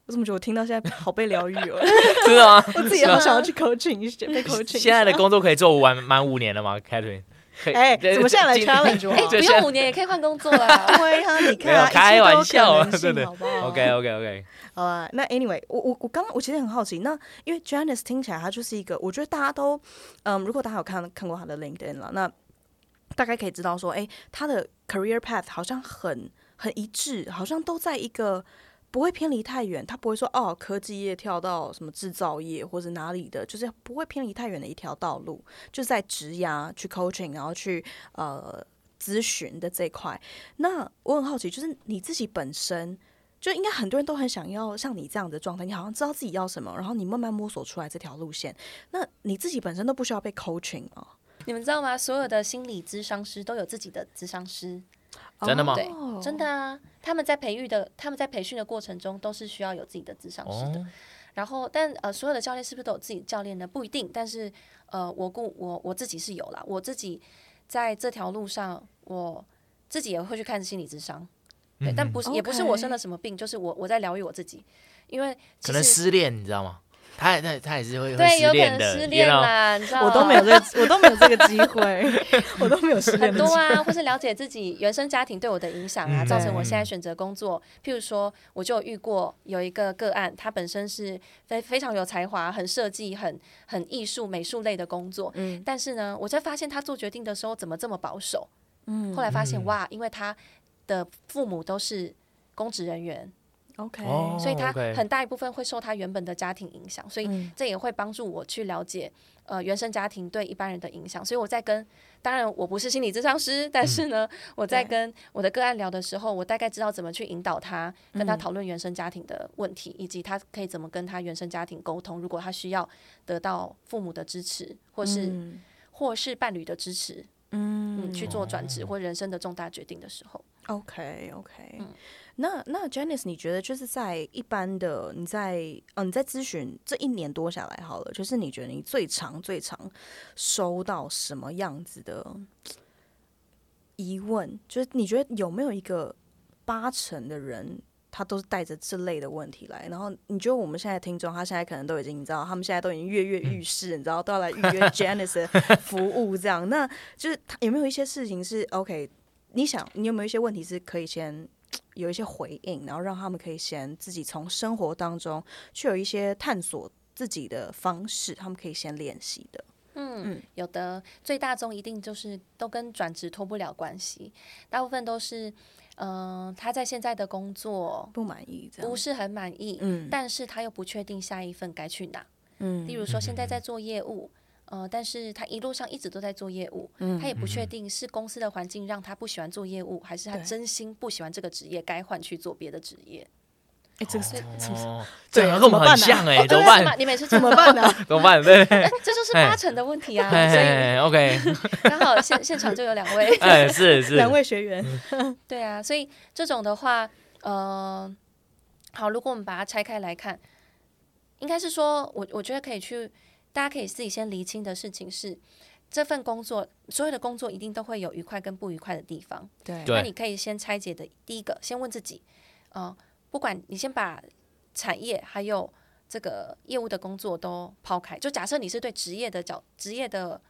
我怎么觉得我听到现在好被疗愈哦？[LAUGHS] 真的吗？[LAUGHS] 我自己也好想要去 coaching 一些，[LAUGHS] 被 coaching。现在的工作可以做完满五年了吗，Catherine？哎，怎么现在来 challenge 我？哎，不用五年也可以换工作啦。对啊，你看，开玩笑啊，真的。OK OK OK。好啊，那 Anyway，我我我刚刚我其实很好奇，那因为 Janice 听起来她就是一个，我觉得大家都嗯，如果大家有看看过他的 LinkedIn 了，那大概可以知道说，哎，他的 career path 好像很。很一致，好像都在一个不会偏离太远。他不会说哦，科技业跳到什么制造业或者哪里的，就是不会偏离太远的一条道路，就在职涯去 coaching，然后去呃咨询的这一块。那我很好奇，就是你自己本身。就应该很多人都很想要像你这样的状态，你好像知道自己要什么，然后你慢慢摸索出来这条路线。那你自己本身都不需要被 coaching 吗？你们知道吗？所有的心理咨商师都有自己的咨商师，真的吗？对，真的啊。他们在培育的，他们在培训的过程中都是需要有自己的智商师的。哦、然后，但呃，所有的教练是不是都有自己教练呢？不一定。但是呃，我顾我我自己是有啦。我自己在这条路上，我自己也会去看心理智商。对，但不是，也不是我生了什么病，就是我我在疗愈我自己，因为可能失恋，你知道吗？他他他也是会对，有可能失恋啦，你知道，我都没有这个，[LAUGHS] 我都没有这个机会，我都没有失恋。很多啊，或是了解自己原生家庭对我的影响啊，造成我现在选择工作。譬如说，我就遇过有一个个案，他本身是非非常有才华，很设计，很很艺术美术类的工作，嗯，但是呢，我在发现他做决定的时候怎么这么保守，嗯，后来发现哇，因为他。的父母都是公职人员，OK，所以他很大一部分会受他原本的家庭影响，所以这也会帮助我去了解呃原生家庭对一般人的影响。所以我在跟，当然我不是心理咨商师，但是呢，我在跟我的个案聊的时候，我大概知道怎么去引导他，跟他讨论原生家庭的问题，以及他可以怎么跟他原生家庭沟通。如果他需要得到父母的支持，或是或是伴侣的支持，嗯，去做转职或人生的重大决定的时候。OK OK，、嗯、那那 Janice，你觉得就是在一般的你在嗯、哦、你在咨询这一年多下来好了，就是你觉得你最长最长收到什么样子的疑问？就是你觉得有没有一个八成的人他都是带着这类的问题来？然后你觉得我们现在听众他现在可能都已经你知道，他们现在都已经跃跃欲试，嗯、你知道都要来预约 [LAUGHS] Janice 的服务这样？那就是他有没有一些事情是 OK？你想，你有没有一些问题是可以先有一些回应，然后让他们可以先自己从生活当中去有一些探索自己的方式，他们可以先练习的。嗯，嗯有的最大宗一定就是都跟转职脱不了关系，大部分都是，嗯、呃，他在现在的工作不满意，不是很满意，嗯，但是他又不确定下一份该去哪，嗯，例如说现在在做业务。呃，但是他一路上一直都在做业务，嗯、他也不确定是公司的环境让他不喜欢做业务，嗯、还是他真心不喜欢这个职业，该换去做别的职业。哎，这个是哦，[LAUGHS] 对，跟我们很像哎，怎么办？你每次怎么办呢？[LAUGHS] 怎么办？[LAUGHS] 对，这就是八成的问题啊。所以 OK，刚好现现场就有两位，哎，是是两位学员。对啊，所以这种的话，呃，好，如果我们把它拆开来看，应该是说我我觉得可以去。大家可以自己先厘清的事情是，这份工作，所有的工作一定都会有愉快跟不愉快的地方。对，那你可以先拆解的，第一个，先问自己，呃，不管你先把产业还有这个业务的工作都抛开，就假设你是对职业的角，职业的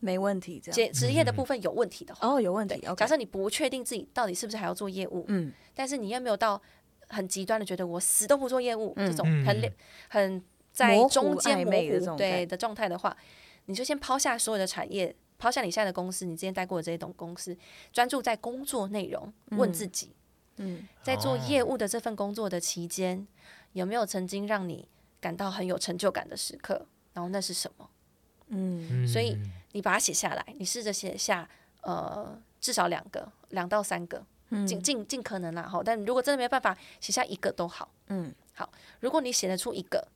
没问题，这样，职业的部分有问题的话，哦，有问题。假设你不确定自己到底是不是还要做业务，嗯，但是你又没有到很极端的觉得我死都不做业务，这种很很。在中间模糊对的状态的话，你就先抛下所有的产业，抛下你现在的公司，你之前待过的这些东公司，专注在工作内容，问自己，嗯，在做业务的这份工作的期间，有没有曾经让你感到很有成就感的时刻？然后那是什么？嗯，所以你把它写下来，你试着写下，呃，至少两个，两到三个，尽尽尽可能啦，好，但如果真的没办法，写下一个都好，嗯，好，如果你写得出一个。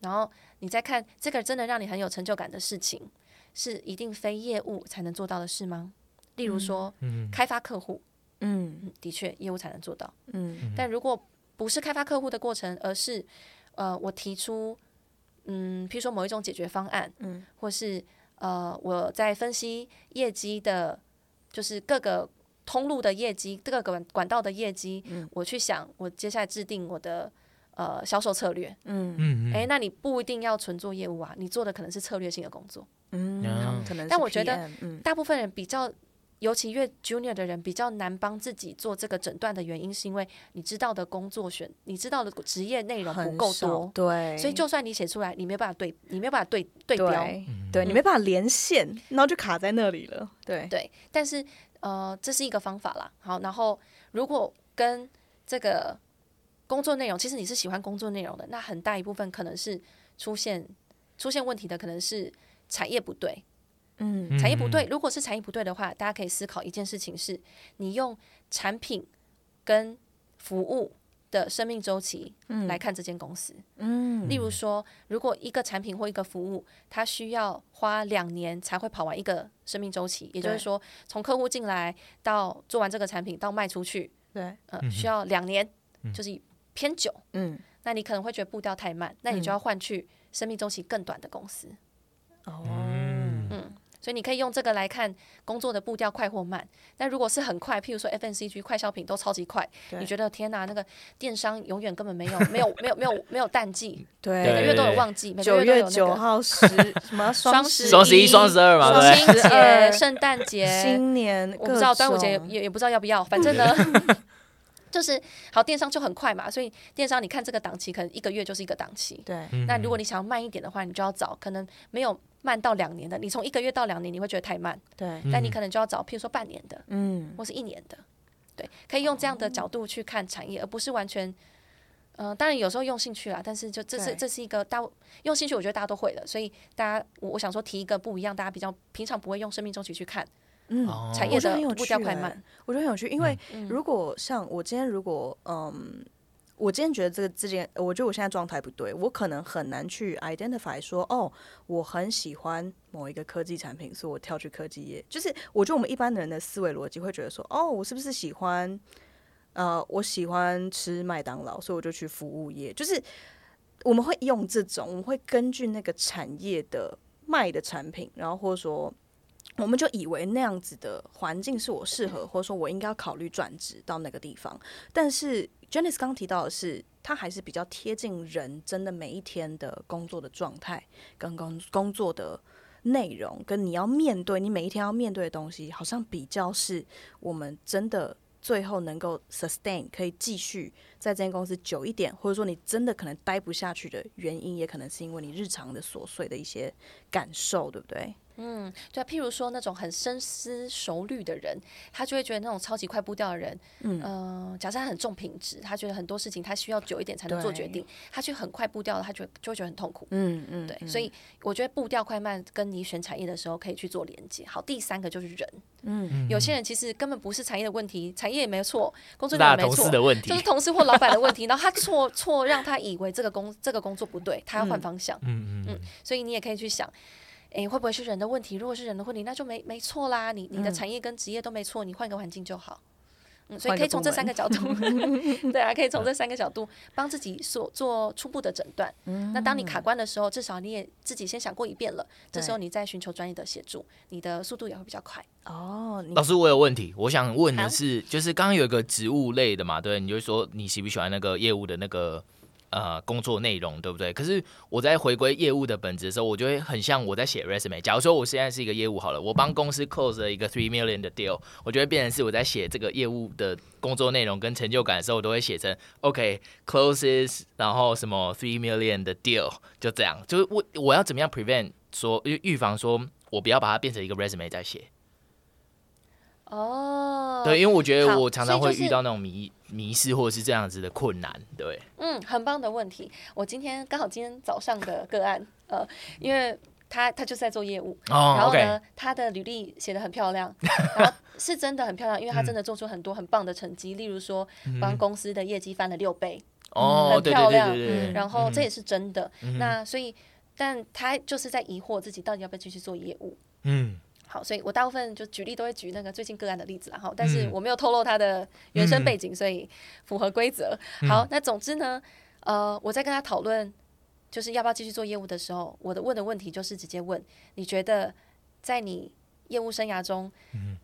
然后你再看这个真的让你很有成就感的事情，是一定非业务才能做到的事吗？例如说，嗯、开发客户，嗯，的确业务才能做到，嗯。但如果不是开发客户的过程，而是呃，我提出，嗯，譬如说某一种解决方案，嗯，或是呃，我在分析业绩的，就是各个通路的业绩，各个管管道的业绩，嗯，我去想，我接下来制定我的。呃，销售策略，嗯。嗯，哎，那你不一定要纯做业务啊，你做的可能是策略性的工作，嗯，好，可能。但我觉得，大部分人比较，尤其越 junior 的人，比较难帮自己做这个诊断的原因，是因为你知道的工作选，你知道的职业内容不够多，对，所以就算你写出来，你没有办法对，你没有办法对对标，对，你没办法连线，然后就卡在那里了，对。对。但是，呃，这是一个方法啦。好，然后如果跟这个工作内容，其实你是喜欢工作内容的，那很大一部分可能是出现出现问题的，可能是产业不对。嗯，产业不对。如果是产业不对的话，大家可以思考一件事情是：你用产品跟服务的生命周期来看这间公司。嗯，例如说，如果一个产品或一个服务，它需要花两年才会跑完一个生命周期，也就是说，从客户进来到做完这个产品到卖出去，对，呃，需要两年，就是偏久。嗯，那你可能会觉得步调太慢，那你就要换去生命周期更短的公司。哦，嗯。所以你可以用这个来看工作的步调快或慢。那如果是很快，譬如说 FNCG 快消品都超级快，你觉得天哪，那个电商永远根本没有 [LAUGHS] 没有没有没有没有淡季，对，每个月都有旺季，每个月九号十什么 [LAUGHS] 双十双十一双十二嘛，双十圣诞节、[LAUGHS] 新年，我不知道端午节也也不知道要不要，反正呢，就是好电商就很快嘛，所以电商你看这个档期可能一个月就是一个档期，对。那如果你想要慢一点的话，你就要找可能没有。慢到两年的，你从一个月到两年，你会觉得太慢。对，但你可能就要找，譬如说半年的，嗯，或是一年的，对，可以用这样的角度去看产业，而不是完全，嗯、呃，当然有时候用兴趣啦，但是就这是这是一个大用兴趣，我觉得大家都会的，所以大家我我想说提一个不一样，大家比较平常不会用生命周期去看，嗯，产业的步调快慢，我觉得很有趣，因为如果像我今天如果嗯。我今天觉得这个之间，我觉得我现在状态不对，我可能很难去 identify 说，哦，我很喜欢某一个科技产品，所以我跳去科技业。就是我觉得我们一般人的思维逻辑会觉得说，哦，我是不是喜欢，呃，我喜欢吃麦当劳，所以我就去服务业。就是我们会用这种，我们会根据那个产业的卖的产品，然后或者说，我们就以为那样子的环境是我适合，或者说我应该要考虑转职到那个地方，但是。Janice 刚提到的是，他还是比较贴近人真的每一天的工作的状态，跟工工作的内容，跟你要面对你每一天要面对的东西，好像比较是我们真的最后能够 sustain 可以继续在这间公司久一点，或者说你真的可能待不下去的原因，也可能是因为你日常的琐碎的一些感受，对不对？嗯，对啊，譬如说那种很深思熟虑的人，他就会觉得那种超级快步调的人，嗯、呃，假设他很重品质，他觉得很多事情他需要久一点才能做决定，他去很快步调，他觉得就会觉得很痛苦。嗯嗯，对，嗯、所以我觉得步调快慢跟你选产业的时候可以去做连接。好，第三个就是人，嗯，有些人其实根本不是产业的问题，产业也没错，工作也没错的问题，就是同事或老板的问题，然后他错错让他以为这个工这个工作不对，他要换方向。嗯嗯嗯，嗯，所以你也可以去想。诶，会不会是人的问题？如果是人的问题，那就没没错啦。你你的产业跟职业都没错，你换个环境就好。嗯，所以可以从这三个角度，[LAUGHS] 对啊，可以从这三个角度帮自己所做初步的诊断。嗯，那当你卡关的时候，至少你也自己先想过一遍了。这时候你再寻求专业的协助，你的速度也会比较快。哦，老师，我有问题，我想问的是，就是刚刚有一个植物类的嘛，对，你就说你喜不喜欢那个业务的那个？呃，工作内容对不对？可是我在回归业务的本质的时候，我就会很像我在写 resume。假如说我现在是一个业务好了，我帮公司 close 了一个 three million 的 deal，我就会变成是我在写这个业务的工作内容跟成就感的时候，我都会写成 OK closes，然后什么 three million 的 deal，就这样。就是我我要怎么样 prevent 说预预防说我不要把它变成一个 resume 在写。哦，对，因为我觉得我常常会遇到那种迷迷失或者是这样子的困难，对。嗯，很棒的问题。我今天刚好今天早上的个案，呃，因为他他就是在做业务，哦、然后呢，okay 他的履历写的很漂亮，然后 [LAUGHS] 是真的很漂亮，因为他真的做出很多很棒的成绩，嗯、例如说帮公司的业绩翻了六倍，哦、嗯，很漂亮，然后这也是真的。嗯、那所以，但他就是在疑惑自己到底要不要继续做业务，嗯。好，所以我大部分就举例都会举那个最近个案的例子然后，但是我没有透露他的原生背景，嗯、所以符合规则。好，嗯、那总之呢，呃，我在跟他讨论就是要不要继续做业务的时候，我的问的问题就是直接问：你觉得在你业务生涯中，嗯、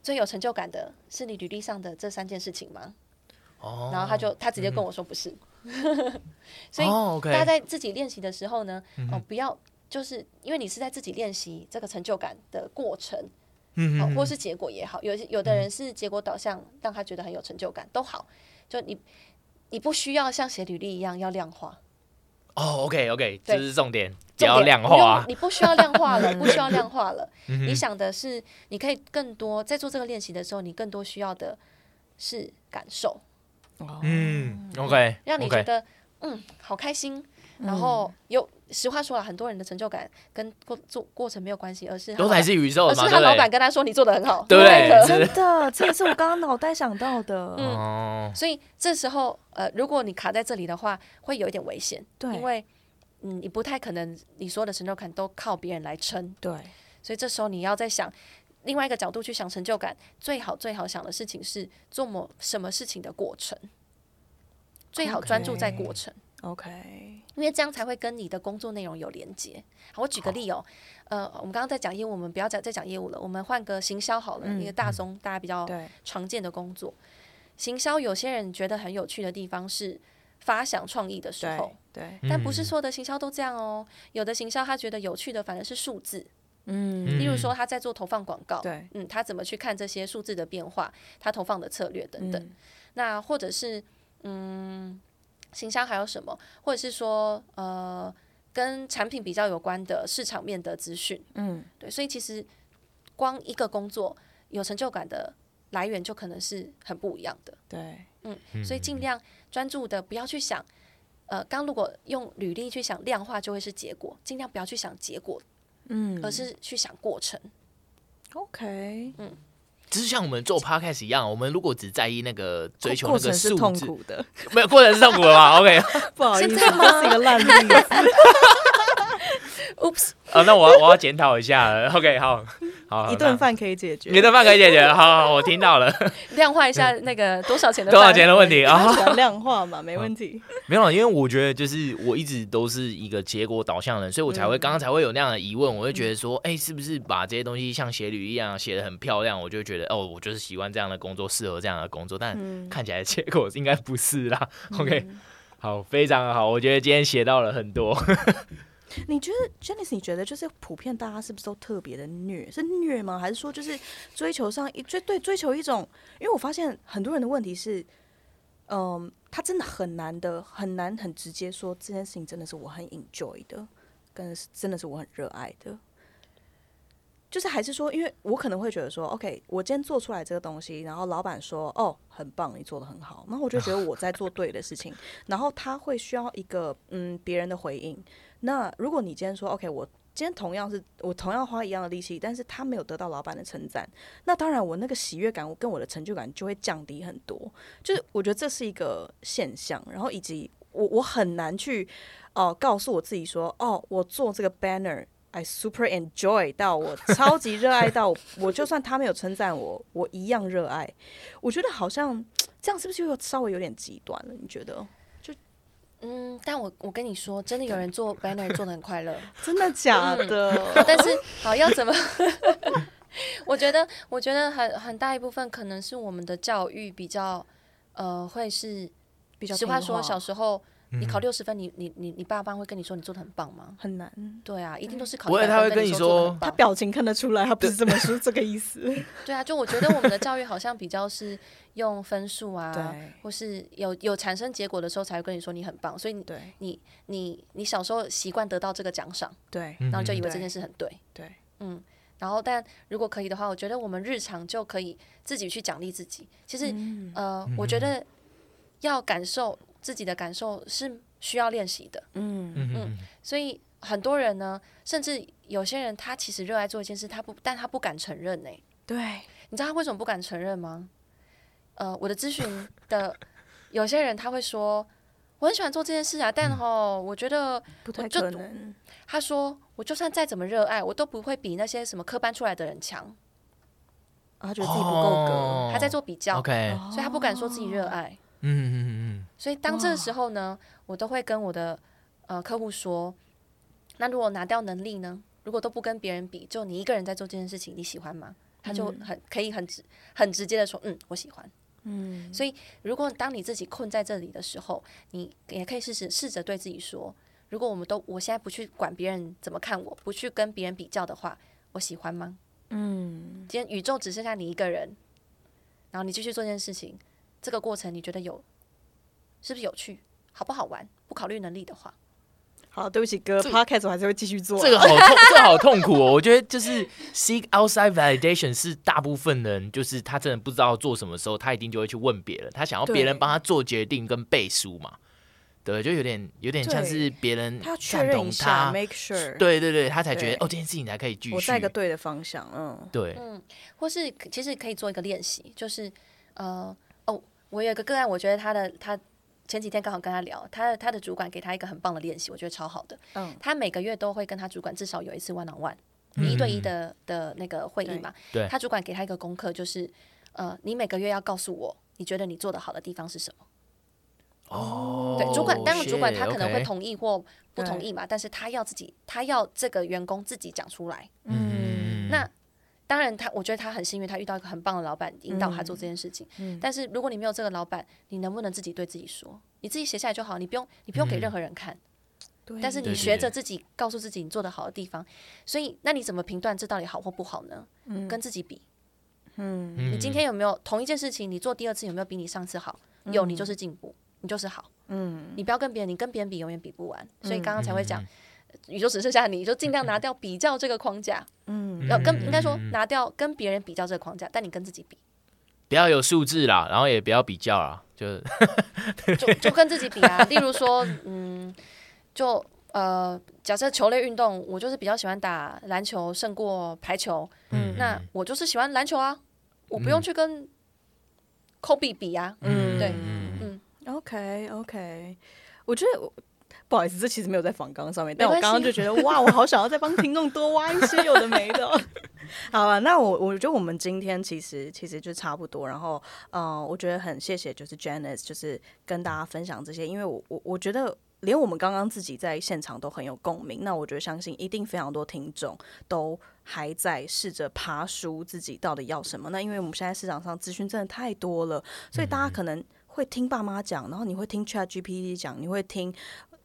最有成就感的是你履历上的这三件事情吗？哦，然后他就他直接跟我说不是，嗯、[LAUGHS] 所以大家在自己练习的时候呢，哦，哦，不要。就是因为你是在自己练习这个成就感的过程，嗯，好，或是结果也好，有有的人是结果导向，让他觉得很有成就感，都好。就你，你不需要像写履历一样要量化。哦，OK，OK，这是重点，不要量化。你不需要量化了，[LAUGHS] 不需要量化了。你想的是，你可以更多在做这个练习的时候，你更多需要的是感受，嗯，OK，让你觉得嗯好开心，然后有实话说了，很多人的成就感跟过做过程没有关系，而是都来自宇宙，而是他老板跟他说你做的很好，对，真的，这也是我刚刚脑袋想到的，[LAUGHS] 嗯，所以这时候呃，如果你卡在这里的话，会有一点危险，对，因为嗯，你不太可能你所有的成就感都靠别人来撑，对，所以这时候你要在想。另外一个角度去想成就感，最好最好想的事情是做某什么事情的过程，最好专注在过程。OK，因为这样才会跟你的工作内容有连接。好，我举个例哦，呃，我们刚刚在讲业务，我们不要再再讲业务了，我们换个行销好了，一个大宗大家比较常见的工作。行销有些人觉得很有趣的地方是发想创意的时候，对，但不是所有的行销都这样哦。有的行销他觉得有趣的反而是数字。嗯，例如说他在做投放广告，对，嗯，他怎么去看这些数字的变化，他投放的策略等等。嗯、那或者是，嗯，行销还有什么？或者是说，呃，跟产品比较有关的市场面的资讯，嗯，对。所以其实光一个工作有成就感的来源就可能是很不一样的。对，嗯，所以尽量专注的不要去想，呃，刚如果用履历去想量化就会是结果，尽量不要去想结果。嗯，而是去想过程。OK，嗯，只是像我们做 Podcast 一样，我们如果只在意那个追求那个数字，痛苦的，没有过程是痛苦的吧？OK，[LAUGHS] 不好意思，这是一个烂例子。[LAUGHS] Oops，啊，那我要我要检讨一下了。[LAUGHS] OK，好。好，[LAUGHS] 一顿饭可以解决，一顿饭可以解决。好，好，我听到了。[LAUGHS] 量化一下那个多少钱的多少钱的问题啊？量化嘛，没问题。没有，因为我觉得就是我一直都是一个结果导向的人，所以我才会刚刚才会有那样的疑问。我会觉得说，哎，是不是把这些东西像写履历一样写的很漂亮？我就觉得哦，我就是喜欢这样的工作，适合这样的工作。但看起来结果应该不是啦。OK，好，非常好。我觉得今天写到了很多。你觉得，Janice？你觉得就是普遍大家是不是都特别的虐？是虐吗？还是说就是追求上一追对追求一种？因为我发现很多人的问题是，嗯，他真的很难的，很难很直接说这件事情真的是我很 enjoy 的，跟真的是我很热爱的。就是还是说，因为我可能会觉得说，OK，我今天做出来这个东西，然后老板说，哦，很棒，你做的很好，然后我就觉得我在做对的事情，[LAUGHS] 然后他会需要一个嗯别人的回应。那如果你今天说 OK，我今天同样是我同样花一样的力气，但是他没有得到老板的称赞，那当然我那个喜悦感，我跟我的成就感就会降低很多。就是我觉得这是一个现象，然后以及我我很难去哦、呃、告诉我自己说，哦，我做这个 banner，I super enjoy 到我超级热爱到我，就算他没有称赞我，我一样热爱。[LAUGHS] 我觉得好像这样是不是又稍微有点极端了？你觉得？就嗯，但我我跟你说，真的有人做 [LAUGHS] banner 做的很快乐，真的假的？嗯、但是好要怎么？[LAUGHS] 我觉得，我觉得很很大一部分可能是我们的教育比较，呃，会是比较。实话说，小时候。你考六十分，你你你你爸爸会跟你说你做的很棒吗？很难。对啊，一定都是考。不会，他会跟你说，他表情看得出来，他不是这么说这个意思。[LAUGHS] [LAUGHS] 对啊，就我觉得我们的教育好像比较是用分数啊，或是有有产生结果的时候才会跟你说你很棒，所以你对你你你小时候习惯得到这个奖赏，对，然后就以为这件事很对，对，嗯，然后但如果可以的话，我觉得我们日常就可以自己去奖励自己。其实，呃，我觉得要感受。自己的感受是需要练习的，嗯嗯，所以很多人呢，甚至有些人，他其实热爱做一件事，他不，但他不敢承认呢。对，你知道他为什么不敢承认吗？呃，我的咨询的有些人他会说，我很喜欢做这件事啊，但哦，我觉得不太可能。他说，我就算再怎么热爱，我都不会比那些什么科班出来的人强。他觉得自己不够格，他在做比较，OK，所以他不敢说自己热爱。嗯嗯嗯嗯，所以当这个时候呢，我都会跟我的呃客户说，那如果拿掉能力呢？如果都不跟别人比，就你一个人在做这件事情，你喜欢吗？他就很可以很直很直接的说，嗯，我喜欢。嗯，所以如果当你自己困在这里的时候，你也可以试试试着对自己说，如果我们都我现在不去管别人怎么看我，不去跟别人比较的话，我喜欢吗？嗯，今天宇宙只剩下你一个人，然后你继续做这件事情。这个过程你觉得有是不是有趣，好不好玩？不考虑能力的话，好，对不起哥，Podcast 我还是会继续做。这个好 [LAUGHS] 痛，这个好痛苦哦。我觉得就是 seek outside validation 是大部分人，就是他真的不知道做什么时候，他一定就会去问别人，他想要别人帮他做决定跟背书嘛。对，就有点有点像是别人他确认一下，make sure，对对对，他才觉得哦，这件事情才可以继续。我在一个对的方向，嗯，对，嗯，或是其实可以做一个练习，就是呃，哦，我有一个个案，我觉得他的他前几天刚好跟他聊，他他的主管给他一个很棒的练习，我觉得超好的，嗯，他每个月都会跟他主管至少有一次 one on one，一对一的的那个会议嘛，对，他主管给他一个功课，就是呃，你每个月要告诉我，你觉得你做的好的地方是什么。哦，对，主管当然主管他可能会同意或不同意嘛，但是他要自己，他要这个员工自己讲出来。嗯，那当然他，我觉得他很幸运，他遇到一个很棒的老板引导他做这件事情。嗯，但是如果你没有这个老板，你能不能自己对自己说？你自己写下来就好，你不用，你不用给任何人看。对，但是你学着自己告诉自己你做的好的地方。所以，那你怎么评断这到底好或不好呢？嗯，跟自己比。嗯，你今天有没有同一件事情，你做第二次有没有比你上次好？有，你就是进步。你就是好，嗯，你不要跟别人，你跟别人比永远比不完，所以刚刚才会讲，宇宙只剩下你，就尽量拿掉比较这个框架，嗯，要跟应该说拿掉跟别人比较这个框架，但你跟自己比，不要有数字啦，然后也不要比较啦，就 [LAUGHS] 就就跟自己比啊，[LAUGHS] 例如说，嗯，就呃，假设球类运动，我就是比较喜欢打篮球胜过排球，嗯，那我就是喜欢篮球啊，我不用去跟科比比啊，嗯，对。嗯。OK OK，我觉得不好意思，这其实没有在访纲上面，但我刚刚就觉得哇，我好想要再帮听众多挖一些有的没的。[LAUGHS] 好了，那我我觉得我们今天其实其实就差不多，然后嗯、呃，我觉得很谢谢就是 Janice，就是跟大家分享这些，因为我我我觉得连我们刚刚自己在现场都很有共鸣，那我觉得相信一定非常多听众都还在试着爬书自己到底要什么。那因为我们现在市场上资讯真的太多了，所以大家可能。会听爸妈讲，然后你会听 ChatGPT 讲，你会听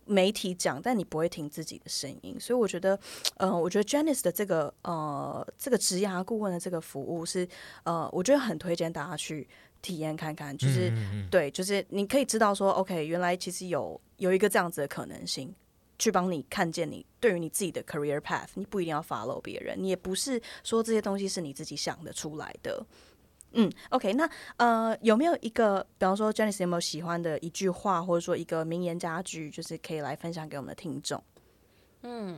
媒体讲，但你不会听自己的声音。所以我觉得，呃，我觉得 Janice 的这个呃这个职涯顾问的这个服务是呃，我觉得很推荐大家去体验看看。就是嗯嗯嗯对，就是你可以知道说，OK，原来其实有有一个这样子的可能性，去帮你看见你对于你自己的 career path，你不一定要 follow 别人，你也不是说这些东西是你自己想得出来的。嗯，OK，那呃，有没有一个，比方说，Janice 有没有喜欢的一句话，或者说一个名言佳句，就是可以来分享给我们的听众？嗯，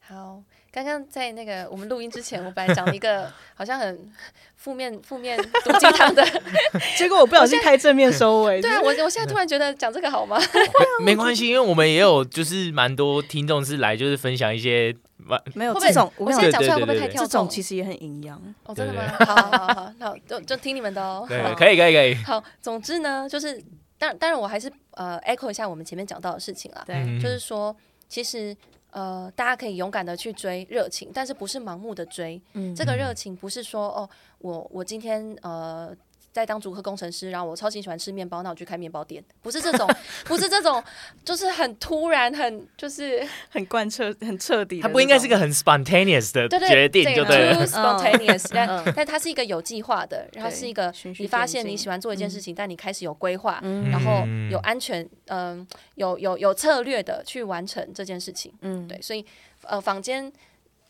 好，刚刚在那个我们录音之前，我本来讲了一个好像很负面、负面毒鸡汤的，[LAUGHS] 结果我不小心开正面收尾。对啊，我我现在突然觉得讲这个好吗？[LAUGHS] 没关系，因为我们也有就是蛮多听众是来就是分享一些。没有这种，我现在讲出来会不会太跳？这种其实也很营养哦，真的吗？好好好好，那就就听你们的哦。对，可以可以可以。好，总之呢，就是当当然我还是呃 echo 一下我们前面讲到的事情啦。对，就是说，其实呃，大家可以勇敢的去追热情，但是不是盲目的追。嗯，这个热情不是说哦，我我今天呃。在当主科工程师，然后我超级喜欢吃面包，那我去开面包店，不是这种，不是这种，就是很突然，很就是很贯彻、很彻底。它不应该是个很 spontaneous 的决定，对对对，spontaneous，[LAUGHS] 但但它是一个有计划的，然后是一个你发现你喜欢做一件事情，但你开始有规划，然后有安全，嗯，有有有策略的去完成这件事情。嗯，对，所以呃，坊间。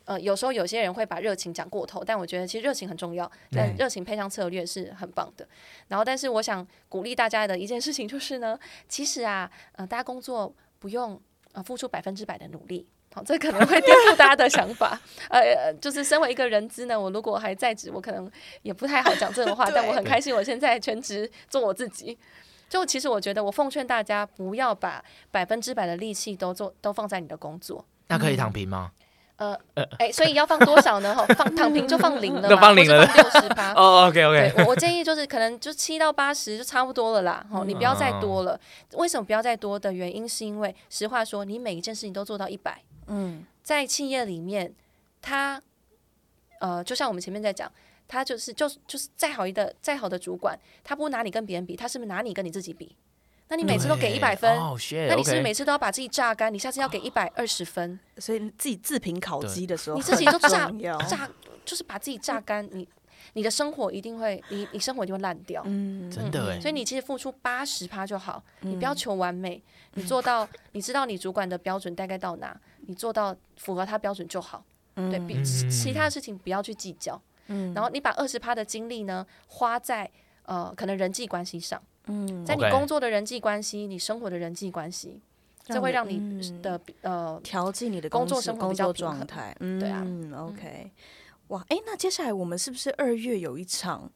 呃，有时候有些人会把热情讲过头，但我觉得其实热情很重要，但热情配上策略是很棒的。然后，但是我想鼓励大家的一件事情就是呢，其实啊，呃，大家工作不用呃付出百分之百的努力，好，这可能会颠覆大家的想法。[LAUGHS] 呃，就是身为一个人资呢，我如果还在职，我可能也不太好讲这种话，但我很开心，我现在全职做我自己。就其实我觉得，我奉劝大家不要把百分之百的力气都做都放在你的工作。那可以躺平吗？呃，哎，所以要放多少呢？哈，放躺平就放零了，就放零了，六十趴。哦，OK OK。我我建议就是可能就七到八十就差不多了啦。哦，你不要再多了。为什么不要再多的原因是因为实话说，你每一件事情都做到一百。嗯，在企业里面，他呃，就像我们前面在讲，他就是就就是再好一的再好的主管，他不拿你跟别人比，他是不是拿你跟你自己比？那你每次都给一百分，那你是不是每次都要把自己榨干？你下次要给一百二十分，所以自己自评考绩的时候，你自己都榨榨，就是把自己榨干。你你的生活一定会，你你生活一定会烂掉。嗯，真的哎。所以你其实付出八十趴就好，你不要求完美，你做到，你知道你主管的标准大概到哪，你做到符合他标准就好。对比其他的事情不要去计较。嗯然后你把二十趴的精力呢花在呃可能人际关系上。嗯，在你工作的人际关系，你生活的人际关系，这会让你的呃调剂你的工作生活比较状态。嗯，对啊嗯，OK。哇，哎，那接下来我们是不是二月有一场，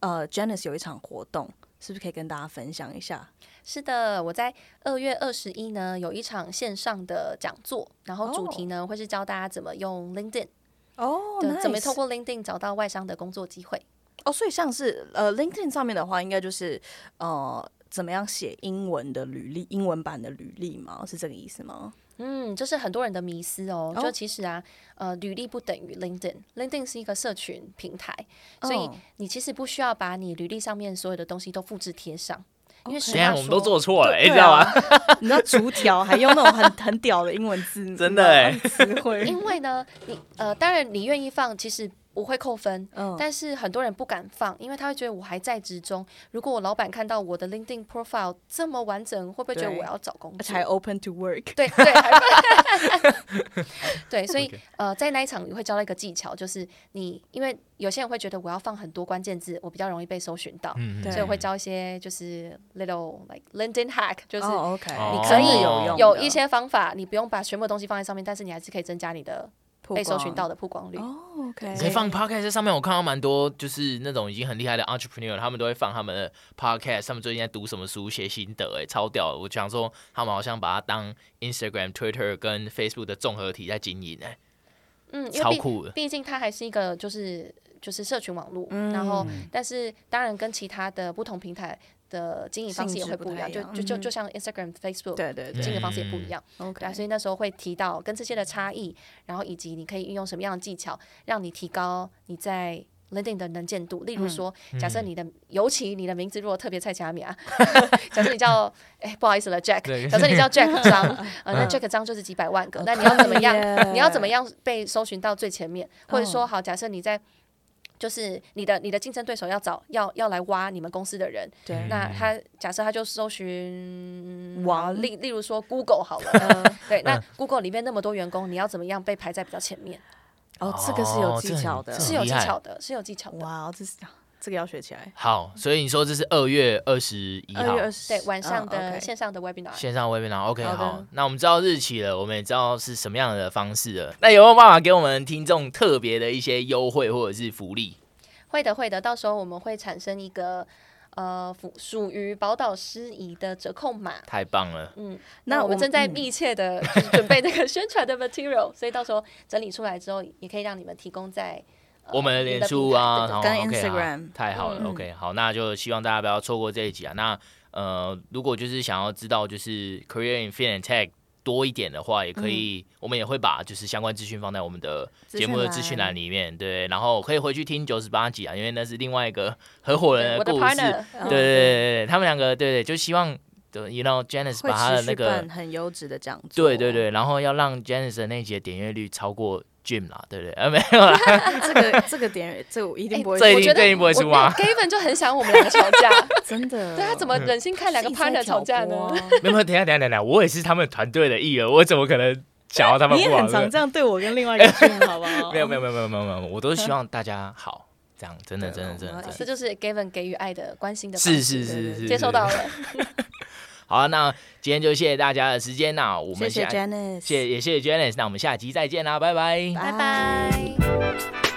呃，Janice 有一场活动，是不是可以跟大家分享一下？是的，我在二月二十一呢有一场线上的讲座，然后主题呢、oh. 会是教大家怎么用 LinkedIn，哦，oh, 怎么透过 LinkedIn 找到外商的工作机会。哦，oh, 所以像是呃 LinkedIn 上面的话，应该就是呃怎么样写英文的履历，英文版的履历吗？是这个意思吗？嗯，这是很多人的迷思哦。Oh. 就其实啊，呃，履历不等于 LinkedIn，LinkedIn 是一个社群平台，oh. 所以你其实不需要把你履历上面所有的东西都复制贴上。因为实际上我们都做错了，你知道吗？[LAUGHS] 你知道逐条还用那种很很屌的英文字，[LAUGHS] 真的哎，词汇。因为呢，你呃，当然你愿意放，其实。不会扣分，嗯，但是很多人不敢放，因为他会觉得我还在职中。如果我老板看到我的 LinkedIn profile 这么完整，会不会觉得我要找工作？才 open to work。对对，[LAUGHS] 对，所以.呃，在那一场你会教到一个技巧，就是你因为有些人会觉得我要放很多关键字，我比较容易被搜寻到，嗯、所以我会教一些就是 little like LinkedIn hack，就是你可以有有一些方法，你不用把全部的东西放在上面，但是你还是可以增加你的。被搜寻到的曝光率哦，OK，可以放 Podcast 上面。我看到蛮多就是那种已经很厉害的 entrepreneur，他们都会放他们的 Podcast，他们最近在读什么书、写心得，哎，超屌！我想说，他们好像把它当 Instagram、Twitter 跟 Facebook 的综合体在经营，哎，嗯，超酷的。毕竟它还是一个就是就是社群网络，嗯、然后但是当然跟其他的不同平台。的经营方式也会不一样，就就就就像 Instagram、Facebook，对对对，经营方式也不一样。OK，、嗯、所以那时候会提到跟这些的差异，然后以及你可以运用什么样的技巧，让你提高你在 LinkedIn 的能见度。例如说，假设你的，嗯、尤其你的名字如果特别菜市仔名，[LAUGHS] 假设你叫哎不好意思了 Jack，假设你叫 Jack [LAUGHS] 张，呃那 Jack 张就是几百万个，那你要怎么样？你要怎么样被搜寻到最前面？或者说，好，假设你在。就是你的你的竞争对手要找要要来挖你们公司的人，对，那他假设他就搜寻哇，例例如说 Google 好了，[LAUGHS] 嗯、对，那 Google 里面那么多员工，你要怎么样被排在比较前面？哦，这个是有技巧的，是有技巧的，是有技巧的。哇，这是这个要学起来。好，所以你说这是二月二十一号，对，晚上的线上的 Webinar，线上 Webinar，OK，好，那我们知道日期了，我们也知道是什么样的方式了。那有没有办法给我们听众特别的一些优惠或者是福利？会的，会的，到时候我们会产生一个呃属于宝岛诗仪的折扣码。太棒了，嗯，那我们正在密切的准备那个宣传的 material，所以到时候整理出来之后，也可以让你们提供在。我们的脸书啊，然后跟 Instagram，太好了，OK，好，那就希望大家不要错过这一集啊。那呃，如果就是想要知道就是 Career in Fin and Tech 多一点的话，也可以，我们也会把就是相关资讯放在我们的节目的资讯栏里面，对，然后可以回去听九十八集啊，因为那是另外一个 [LAUGHS] 合伙人的故事，对对对对，他们两个对对，就希望对，you know Janice 把他的那个很优质的讲座，对对对，然后要让 Janice 的那集的点阅率超过。Jim 啦，对不对？啊，没有啦，[LAUGHS] 这个这个点，这我一定不会，这一定这一定不会输啊！Gavin 就很想我们两个吵架，[LAUGHS] 真的。对他怎么忍心看两个 partner 吵架呢？[LAUGHS] 没有没有，等下等下等下，我也是他们团队的一员，我怎么可能想要他们不好？你也很常这样对我跟另外一个 Jim 好不好？没有没有没有没有没有没有，我都希望大家好，这样真的真的真的，这就是 Gavin 给予爱的关心的，是是是是，接收到了。好，那今天就谢谢大家的时间，那我们谢谢 Janice，谢也谢谢 Janice，那我们下期再见啦，拜拜，拜拜。